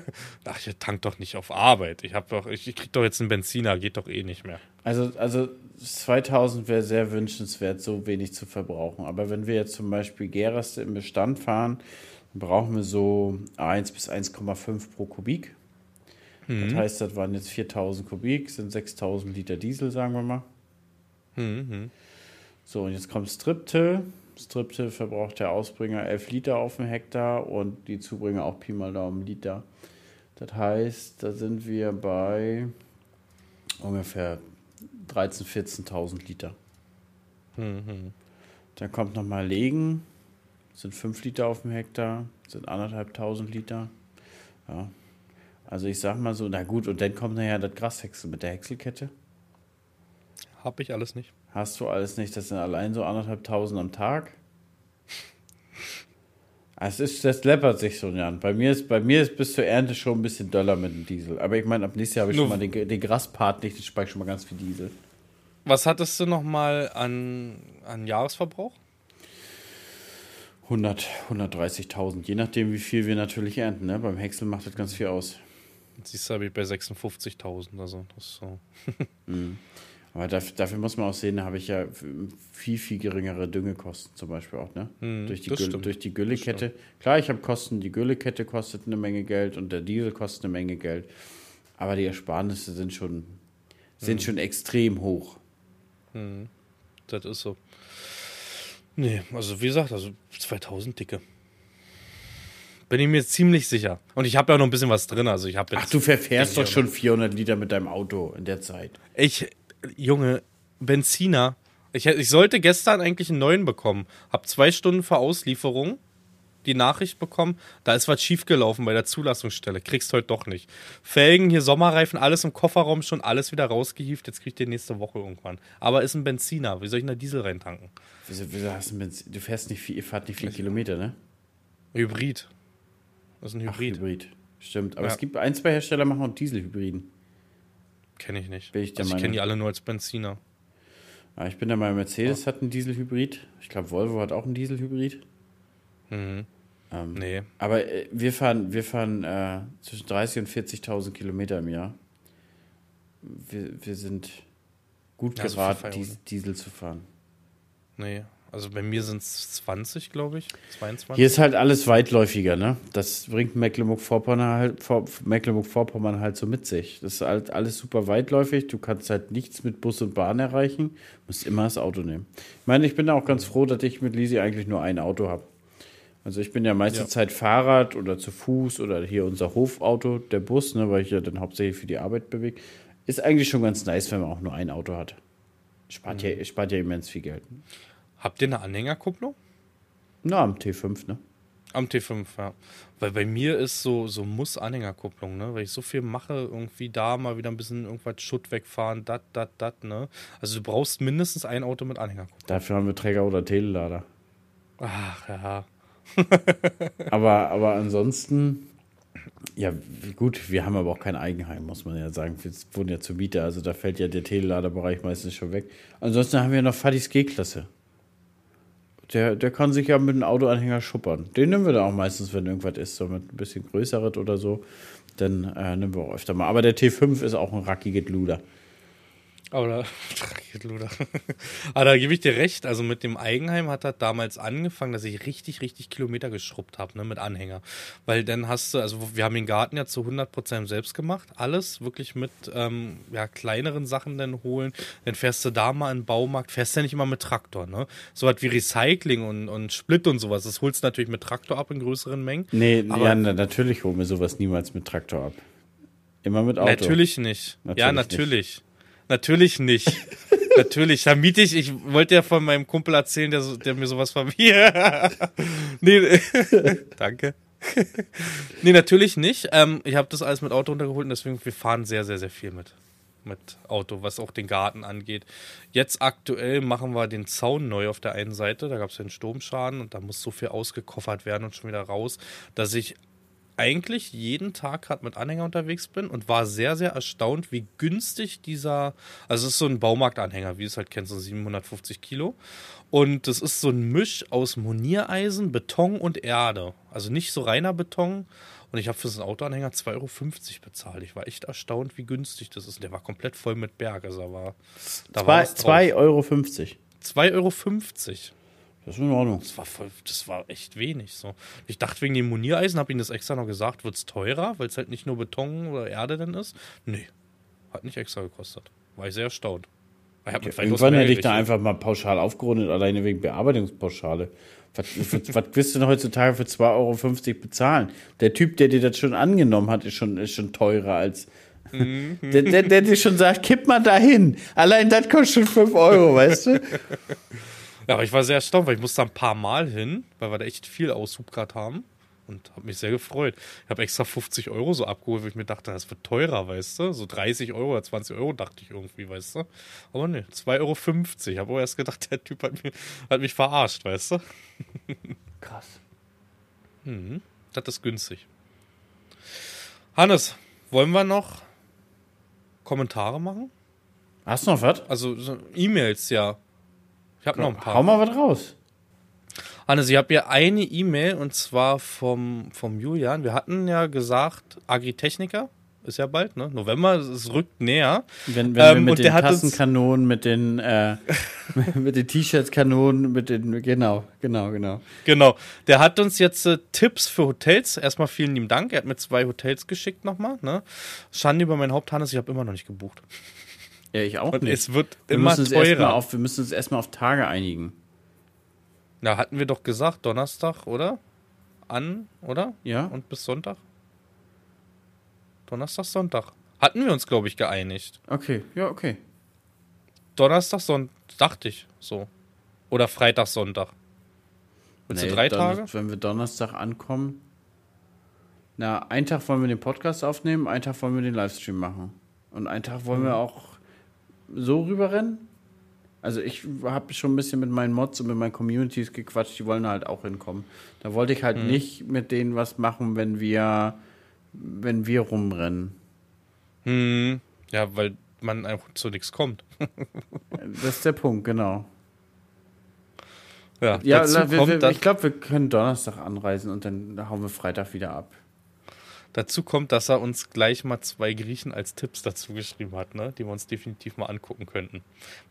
Ach, ich tank doch nicht auf Arbeit. Ich, hab doch, ich, ich krieg doch jetzt einen Benziner, geht doch eh nicht mehr. Also, also 2000 wäre sehr wünschenswert, so wenig zu verbrauchen. Aber wenn wir jetzt zum Beispiel Geraste im Bestand fahren, brauchen wir so 1 bis 1,5 pro Kubik. Mhm. Das heißt, das waren jetzt 4000 Kubik, sind 6000 Liter Diesel, sagen wir mal. Mhm. So, und jetzt kommt Striptil. Striptil verbraucht der Ausbringer 11 Liter auf dem Hektar und die Zubringer auch Pi mal Daumen Liter. Das heißt, da sind wir bei ungefähr 13.000, 14.000 Liter. Mhm. Dann kommt nochmal Legen, sind 5 Liter auf dem Hektar, sind anderthalbtausend Liter. Ja. Also ich sag mal so, na gut, und dann kommt nachher das Grashäcksel mit der Häckselkette. Hab ich alles nicht. Hast du alles nicht. Das sind allein so anderthalbtausend am Tag. Es ist, das läppert sich so, Jan. Bei mir, ist, bei mir ist bis zur Ernte schon ein bisschen doller mit dem Diesel. Aber ich meine, ab nächstes Jahr habe ich Nur schon mal den, den Graspart nicht, ich speichere schon mal ganz viel Diesel. Was hattest du noch mal an, an Jahresverbrauch? 100, 130.000, je nachdem, wie viel wir natürlich ernten. Ne? Beim Häcksel macht das ganz viel aus. Jetzt siehst du, habe ich bei 56.000, also das ist so. mhm. Aber dafür, dafür, muss man auch sehen, da habe ich ja viel, viel geringere Düngekosten zum Beispiel auch, ne? Hm, durch, die Gülle, durch die Güllekette. Klar, ich habe Kosten, die Güllekette kostet eine Menge Geld und der Diesel kostet eine Menge Geld. Aber die Ersparnisse sind schon, sind hm. schon extrem hoch. Hm. Das ist so. Nee, also wie gesagt, also 2000 dicke. Bin ich mir ziemlich sicher. Und ich habe ja noch ein bisschen was drin. Also ich habe Ach, du verfährst doch schon 400 Liter mit deinem Auto in der Zeit. Ich, Junge, Benziner. Ich, ich sollte gestern eigentlich einen neuen bekommen. Hab zwei Stunden vor Auslieferung die Nachricht bekommen, da ist was schiefgelaufen bei der Zulassungsstelle. Kriegst heute doch nicht. Felgen, hier Sommerreifen, alles im Kofferraum schon, alles wieder rausgehieft. Jetzt kriegt ihr nächste Woche irgendwann. Aber ist ein Benziner. Wie soll ich denn da Diesel reintanken? Wieso, wieso hast du, Benzin? du fährst nicht viel, ihr fahrt nicht viel Kilometer, ne? Hybrid. Das ist ein Hybrid. Ach, Hybrid. Stimmt. Aber ja. es gibt ein, zwei Hersteller machen auch Dieselhybriden. Kenne ich nicht. Bin ich also ich kenne die alle nur als Benziner. Ja, ich bin der Meinung, Mercedes ja. hat einen Dieselhybrid. Ich glaube, Volvo hat auch einen Dieselhybrid. Mhm. Ähm, nee. Aber äh, wir fahren, wir fahren äh, zwischen 30.000 und 40.000 Kilometer im Jahr. Wir, wir sind gut ja, geraten, so Diesel zu fahren. Nee, also bei mir sind es 20, glaube ich. 22. Hier ist halt alles weitläufiger, ne? Das bringt Mecklenburg-Vorpommern halt, Vor Mecklenburg halt so mit sich. Das ist halt alles super weitläufig. Du kannst halt nichts mit Bus und Bahn erreichen. Du musst immer das Auto nehmen. Ich meine, ich bin auch ganz froh, dass ich mit Lisi eigentlich nur ein Auto habe. Also ich bin ja meiste ja. Zeit Fahrrad oder zu Fuß oder hier unser Hofauto, der Bus, ne, weil ich ja dann hauptsächlich für die Arbeit bewege. Ist eigentlich schon ganz nice, wenn man auch nur ein Auto hat. Spart, mhm. ja, spart ja immens viel Geld. Habt ihr eine Anhängerkupplung? Na, am T5, ne? Am T5, ja. Weil bei mir ist so, so Muss-Anhängerkupplung, ne? Weil ich so viel mache, irgendwie da mal wieder ein bisschen irgendwas Schutt wegfahren, dat, dat, dat, ne? Also du brauchst mindestens ein Auto mit Anhängerkupplung. Dafür haben wir Träger oder Telelader. Ach, ja. aber, aber ansonsten, ja, gut, wir haben aber auch kein Eigenheim, muss man ja sagen. Wir wohnen ja zur Miete, also da fällt ja der Teleladerbereich meistens schon weg. Ansonsten haben wir noch Fadis G-Klasse. Der, der kann sich ja mit einem Autoanhänger schuppern. Den nehmen wir dann auch meistens, wenn irgendwas ist, so mit ein bisschen größeres oder so. Dann äh, nehmen wir auch öfter mal. Aber der T5 ist auch ein rackiges Luder. Aber da, Aber da gebe ich dir recht. Also mit dem Eigenheim hat er damals angefangen, dass ich richtig, richtig Kilometer geschrubbt habe, ne, mit Anhänger. Weil dann hast du, also wir haben den Garten ja zu 100% selbst gemacht. Alles wirklich mit ähm, ja, kleineren Sachen dann holen. Dann fährst du da mal in den Baumarkt, fährst ja nicht immer mit Traktor, ne? So was wie Recycling und, und Split und sowas. Das holst du natürlich mit Traktor ab in größeren Mengen. Nee, aber ja, natürlich holen wir sowas niemals mit Traktor ab. Immer mit Auto. Natürlich nicht. Natürlich ja, natürlich. Nicht. Natürlich nicht. Natürlich. Da miete ich, ich wollte ja von meinem Kumpel erzählen, der, der mir sowas von mir. nee, danke. nee, natürlich nicht. Ähm, ich habe das alles mit Auto runtergeholt und deswegen, wir fahren sehr, sehr, sehr viel mit, mit Auto, was auch den Garten angeht. Jetzt aktuell machen wir den Zaun neu auf der einen Seite. Da gab es ja einen Sturmschaden und da muss so viel ausgekoffert werden und schon wieder raus, dass ich eigentlich jeden Tag gerade mit Anhänger unterwegs bin und war sehr, sehr erstaunt, wie günstig dieser, also es ist so ein Baumarktanhänger, wie du es halt kennst, so 750 Kilo. Und das ist so ein Misch aus Moniereisen, Beton und Erde. Also nicht so reiner Beton. Und ich habe für so einen Autoanhänger 2,50 Euro bezahlt. Ich war echt erstaunt, wie günstig das ist. der war komplett voll mit Berg. Also da war. Da 2,50 Euro. 2,50 Euro. Das ist in Ordnung. Das war, voll, das war echt wenig. So. Ich dachte, wegen dem Moniereisen, habe ich das extra noch gesagt, wird es teurer, weil es halt nicht nur Beton oder Erde dann ist. Nee, hat nicht extra gekostet. War ich sehr erstaunt. Ich okay, irgendwann hätte ich da einfach mal pauschal aufgerundet, alleine wegen Bearbeitungspauschale. Was, was, was willst du denn heutzutage für 2,50 Euro bezahlen? Der Typ, der dir das schon angenommen hat, ist schon, ist schon teurer als. Mhm. der, der, der dir schon sagt, kipp mal dahin. Allein das kostet schon 5 Euro, weißt du? Ja, aber ich war sehr erstaunt, weil ich musste ein paar Mal hin, weil wir da echt viel Aushub gerade haben. Und habe mich sehr gefreut. Ich habe extra 50 Euro so abgeholt, weil ich mir dachte, das wird teurer, weißt du? So 30 Euro oder 20 Euro dachte ich irgendwie, weißt du? Aber ne, 2,50 Euro. Ich habe auch erst gedacht, der Typ hat mich, hat mich verarscht, weißt du? Krass. Mhm, das ist günstig. Hannes, wollen wir noch Kommentare machen? Hast du noch was? Also so E-Mails, ja. Ich habe noch ein paar. Hau mal was raus. Hannes, ich habe hier eine E-Mail und zwar vom, vom Julian. Wir hatten ja gesagt, Agritechniker ist ja bald, ne? November, es rückt näher. Wenn, wenn ähm, wir mit den Tassenkanonen, mit den, äh, mit den T-Shirts-Kanonen, mit den, genau, genau, genau. Genau. Der hat uns jetzt äh, Tipps für Hotels. Erstmal vielen lieben Dank. Er hat mir zwei Hotels geschickt nochmal, ne? Schande über mein Haupt, Hannes, ich habe immer noch nicht gebucht. Ja, ich auch Und nicht. es wird wir immer teurer. auf, wir müssen uns erstmal auf Tage einigen. Na, hatten wir doch gesagt, Donnerstag, oder? An, oder? Ja? Und bis Sonntag? Donnerstag, Sonntag. Hatten wir uns, glaube ich, geeinigt. Okay, ja, okay. Donnerstag, Sonntag, dachte ich so. Oder Freitag, Sonntag. Willst Nee, du drei Tage? Wenn wir Donnerstag ankommen. Na, einen Tag wollen wir den Podcast aufnehmen, einen Tag wollen wir den Livestream machen. Und einen Tag wollen wir Mhm. auch so rüberrennen. Also ich habe schon ein bisschen mit meinen Mods und mit meinen Communities gequatscht, die wollen halt auch hinkommen. Da wollte ich halt Mhm. nicht mit denen was machen, wenn wir, wenn wir rumrennen. Hm, ja, weil man einfach zu nichts kommt. Das ist der Punkt, genau. Ja, Ja, wir, wir, ich glaube, wir können Donnerstag anreisen und dann hauen wir Freitag wieder ab. Dazu kommt, dass er uns gleich mal zwei Griechen als Tipps dazu geschrieben hat, ne? die wir uns definitiv mal angucken könnten.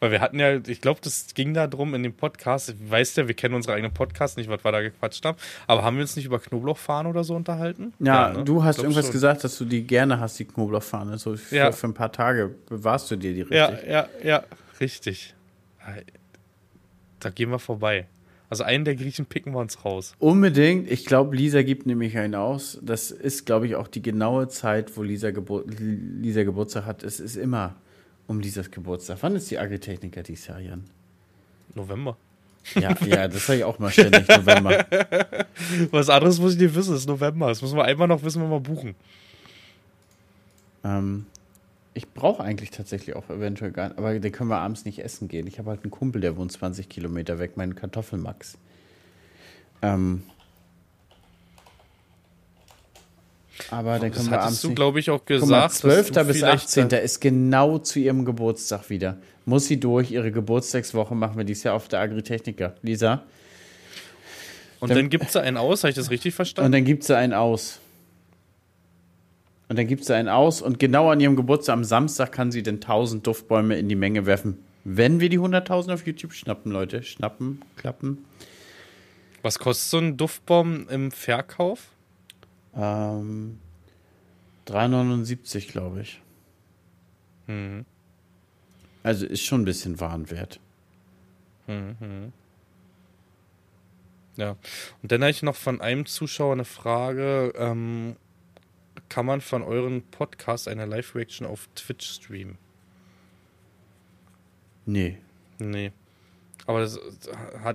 Weil wir hatten ja, ich glaube, das ging da drum in dem Podcast, weißt ja, wir kennen unsere eigenen Podcasts nicht, was wir da gequatscht haben, aber haben wir uns nicht über Knoblauchfahren oder so unterhalten? Ja, ne? du hast Glaub irgendwas schon. gesagt, dass du die gerne hast, die Knoblauchfahne. So für, Ja. für ein paar Tage bewahrst du dir die richtig. Ja, ja, ja, richtig. Da gehen wir vorbei. Also einen der Griechen picken wir uns raus. Unbedingt. Ich glaube, Lisa gibt nämlich einen aus. Das ist, glaube ich, auch die genaue Zeit, wo Lisa, Gebur Lisa Geburtstag hat. Es ist immer um Lisas Geburtstag. Wann ist die Agritechniker dieses Jahr, Jan? November. Ja, ja, das sage ich auch mal ständig, November. Was anderes muss ich nicht wissen, es ist November. Das müssen wir einmal noch wissen, wenn wir buchen. Ähm, ich brauche eigentlich tatsächlich auch eventuell gar nicht, aber den können wir abends nicht essen gehen. Ich habe halt einen Kumpel, der wohnt 20 Kilometer weg, meinen Kartoffelmax. Ähm, aber dann können wir abends hattest du, glaube ich, auch gesagt. 12. dass du bis vielleicht 18. dann- ist genau zu ihrem Geburtstag wieder. Muss sie durch, ihre Geburtstagswoche machen wir dieses Jahr auf der Agritechniker. Lisa. Und dann gibt es da einen aus, habe ich das richtig Und verstanden? dann gibt sie einen aus. Und dann gibt sie einen aus und genau an ihrem Geburtstag am Samstag kann sie dann 1000 Duftbäume in die Menge werfen. Wenn wir die 100.000 auf YouTube schnappen, Leute. Schnappen, klappen. Was kostet so ein Duftbaum im Verkauf? Ähm, 3,79 glaube ich. Mhm. Also ist schon ein bisschen Warenwert. Ja. Und dann habe ich noch von einem Zuschauer eine Frage. Ähm, kann man von euren Podcast eine Live-Reaction auf Twitch streamen? Nee. Nee. Aber das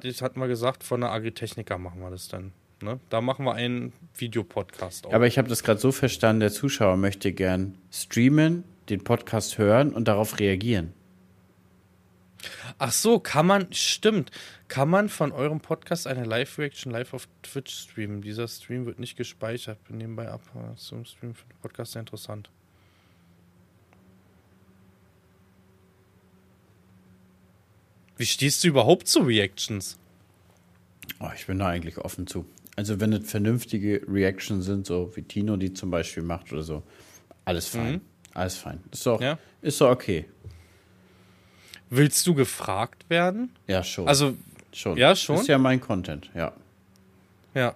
ich, hatten wir gesagt, von der Agritechniker machen wir das dann. Ne? Da machen wir einen Videopodcast auf. Aber ich habe das gerade so verstanden, der Zuschauer möchte gern streamen, den Podcast hören und darauf reagieren. Ach so, kann man, stimmt, kann man von eurem Podcast eine Live-Reaction live auf Twitch streamen? Dieser Stream wird nicht gespeichert. Bin nebenbei ab äh, zum Stream für den Podcast sehr interessant. Wie stehst du überhaupt zu Reactions? Oh, ich bin da eigentlich offen zu. Also wenn es vernünftige Reactions sind, so wie Tino die zum Beispiel macht oder so, alles fein. Alles fein. Ist doch, Ja. ist doch okay. Willst du gefragt werden? Ja, schon. Also, schon. ja, schon? Ist ja mein Content, ja. ja.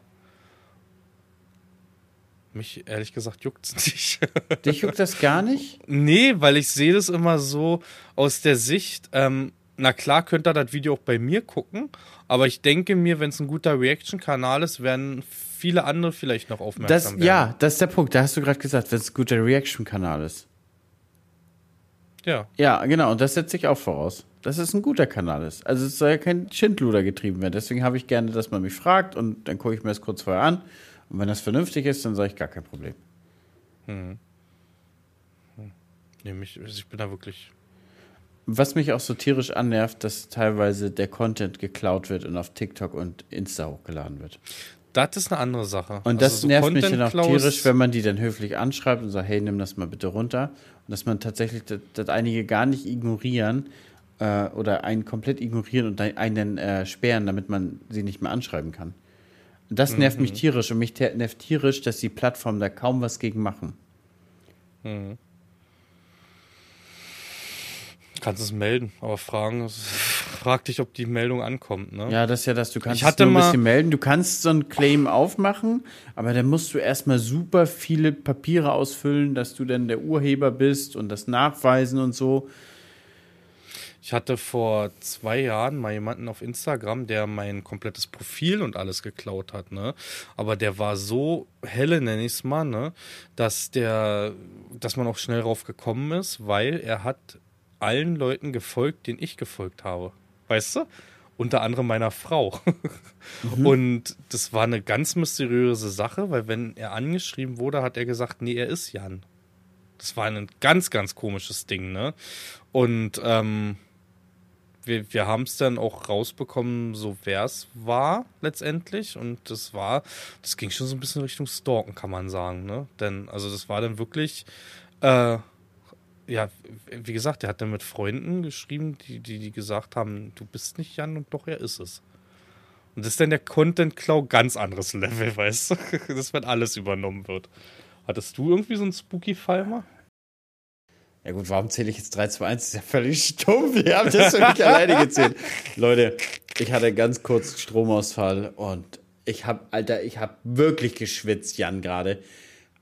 Mich ehrlich gesagt juckt's nicht. Dich juckt das gar nicht? Nee, weil ich sehe das immer so aus der Sicht, ähm, na klar könnt ihr das Video auch bei mir gucken, aber ich denke mir, wenn es ein guter Reaction-Kanal ist, werden viele andere vielleicht noch Das, aufmerksam werden. ja, das ist der Punkt. Da hast du gerade gesagt, wenn es ein guter Reaction-Kanal ist. Ja. Ja, genau. Und das setze ich auch voraus. Dass es ein guter Kanal ist. Also es soll ja kein Schindluder getrieben werden. Deswegen habe ich gerne, dass man mich fragt und dann gucke ich mir das kurz vorher an. Und wenn das vernünftig ist, dann sage ich gar kein Problem. Nee, mich, also ich bin da wirklich. Was mich auch so tierisch annervt, dass teilweise der Content geklaut wird und auf TikTok und Insta hochgeladen wird. Das ist eine andere Sache. Und das Also so nervt mich dann auch tierisch, wenn man die dann höflich anschreibt und sagt, hey, nimm das mal bitte runter. Und dass man tatsächlich, dass, dass einige gar nicht ignorieren äh, oder einen komplett ignorieren und ein- einen äh, sperren, damit man sie nicht mehr anschreiben kann. Und das nervt Mhm. mich tierisch und mich nervt tierisch, dass die Plattformen da kaum was gegen machen. Kannst es melden, aber fragen, frag dich, ob die Meldung ankommt, ne? Ja, das ist ja das, du kannst Ich hatte es nur ein mal- bisschen melden. Du kannst so einen Claim aufmachen, aber dann musst du erstmal super viele Papiere ausfüllen, dass du dann der Urheber bist und das nachweisen und so. Ich hatte vor zwei Jahren mal jemanden auf Instagram, der mein komplettes Profil und alles geklaut hat, ne? Aber der war so helle, nenne ich es mal, ne? Dass der, dass man auch schnell drauf gekommen ist, weil er hat allen Leuten gefolgt, denen ich gefolgt habe. Weißt du? Unter anderem meiner Frau. Mhm. Und das war eine ganz mysteriöse Sache, weil wenn er angeschrieben wurde, hat er gesagt, nee, er ist Jan. Das war ein ganz, ganz komisches Ding, ne? Und ähm, wir, wir haben es dann auch rausbekommen, so wer es war letztendlich. Und das war, das ging schon so ein bisschen Richtung Stalken, kann man sagen. Ne? Denn, also das war dann wirklich, äh, ja, wie gesagt, er hat dann mit Freunden geschrieben, die, die, die gesagt haben, du bist nicht Jan und doch er ist es. Und das ist dann der Content-Klau ganz anderes Level, weißt du? Das, wenn alles übernommen wird. Hattest du irgendwie so einen Spooky-Fall mal? Ja gut, warum zähle ich jetzt 3, 2, 1? Das ist ja völlig stumpf. Ihr habt das für mich alleine gezählt. Leute, ich hatte ganz kurz Stromausfall und ich habe, Alter, ich habe wirklich geschwitzt, Jan, gerade,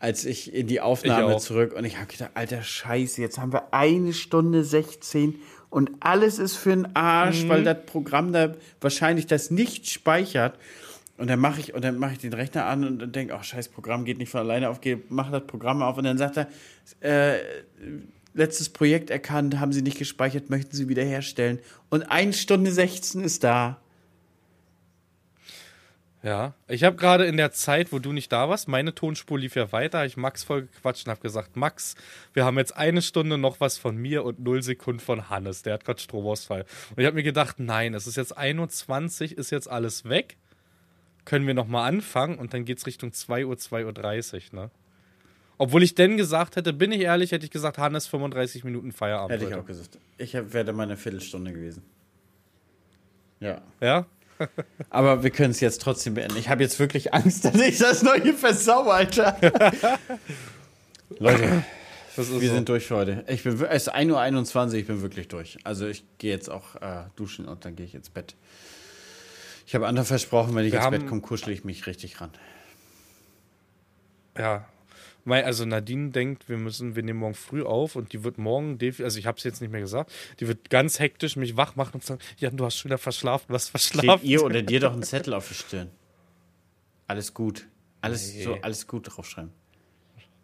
als ich in die Aufnahme zurück und ich habe gedacht, Alter, scheiße, jetzt haben wir eine Stunde 16 und alles ist für den Arsch, mhm. weil das Programm da wahrscheinlich das nicht speichert. Und dann mache ich, und dann mache ich den Rechner an und, und denke, ach, scheiß Programm geht nicht von alleine auf, mach das Programm auf und dann sagt er, äh, letztes Projekt erkannt, haben sie nicht gespeichert, möchten sie wiederherstellen. Und 1 Stunde 16 ist da. Ja, ich habe gerade in der Zeit, wo du nicht da warst, meine Tonspur lief ja weiter, ich Max voll gequatscht und habe gesagt, Max, wir haben jetzt eine Stunde noch was von mir und null Sekunden von Hannes, der hat gerade Stromausfall. Und ich habe mir gedacht, nein, es ist jetzt 21, ist jetzt alles weg, können wir nochmal anfangen und dann geht es Richtung 2 Uhr, 2.30 Uhr, ne? Obwohl ich denn gesagt hätte, bin ich ehrlich, hätte ich gesagt, Hannes 35 Minuten Feierabend. Hätte ich heute. auch gesagt. Ich wäre mal eine Viertelstunde gewesen. Ja. Ja? Aber wir können es jetzt trotzdem beenden. Ich habe jetzt wirklich Angst, dass ich das neue versau, Alter. Leute, wir so. sind durch für heute. Ich bin, es ist 1.21 Uhr, ich bin wirklich durch. Also ich gehe jetzt auch äh, duschen und dann gehe ich ins Bett. Ich habe anderen versprochen, wenn ich wir ins Bett komme, kuschel ich mich richtig ran. Ja, weil, also Nadine denkt, wir müssen, wir nehmen morgen früh auf und die wird morgen, also ich habe es jetzt nicht mehr gesagt, die wird ganz hektisch mich wach machen und sagen, ja, du hast schon wieder verschlafen, was verschlafen. Klebt ihr oder dir doch einen Zettel auf die Stirn. Alles gut. Alles, nee. so, alles gut draufschreiben.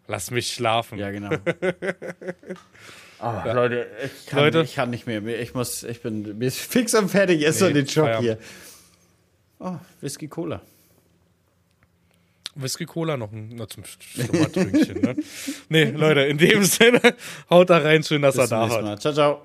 Lass mich schlafen. Ja, genau. Oh, ja. Leute, ich kann, Leute, ich kann nicht mehr. Ich muss, ich bin mir ist fix und fertig jetzt nee, den Job hier. Oh, Whisky Cola. Whisky Cola noch, ein, noch zum Schlummertrünkchen. ne? nee, Leute, in dem Sinne, haut da rein, schön, dass Bis er da war. Ciao, ciao.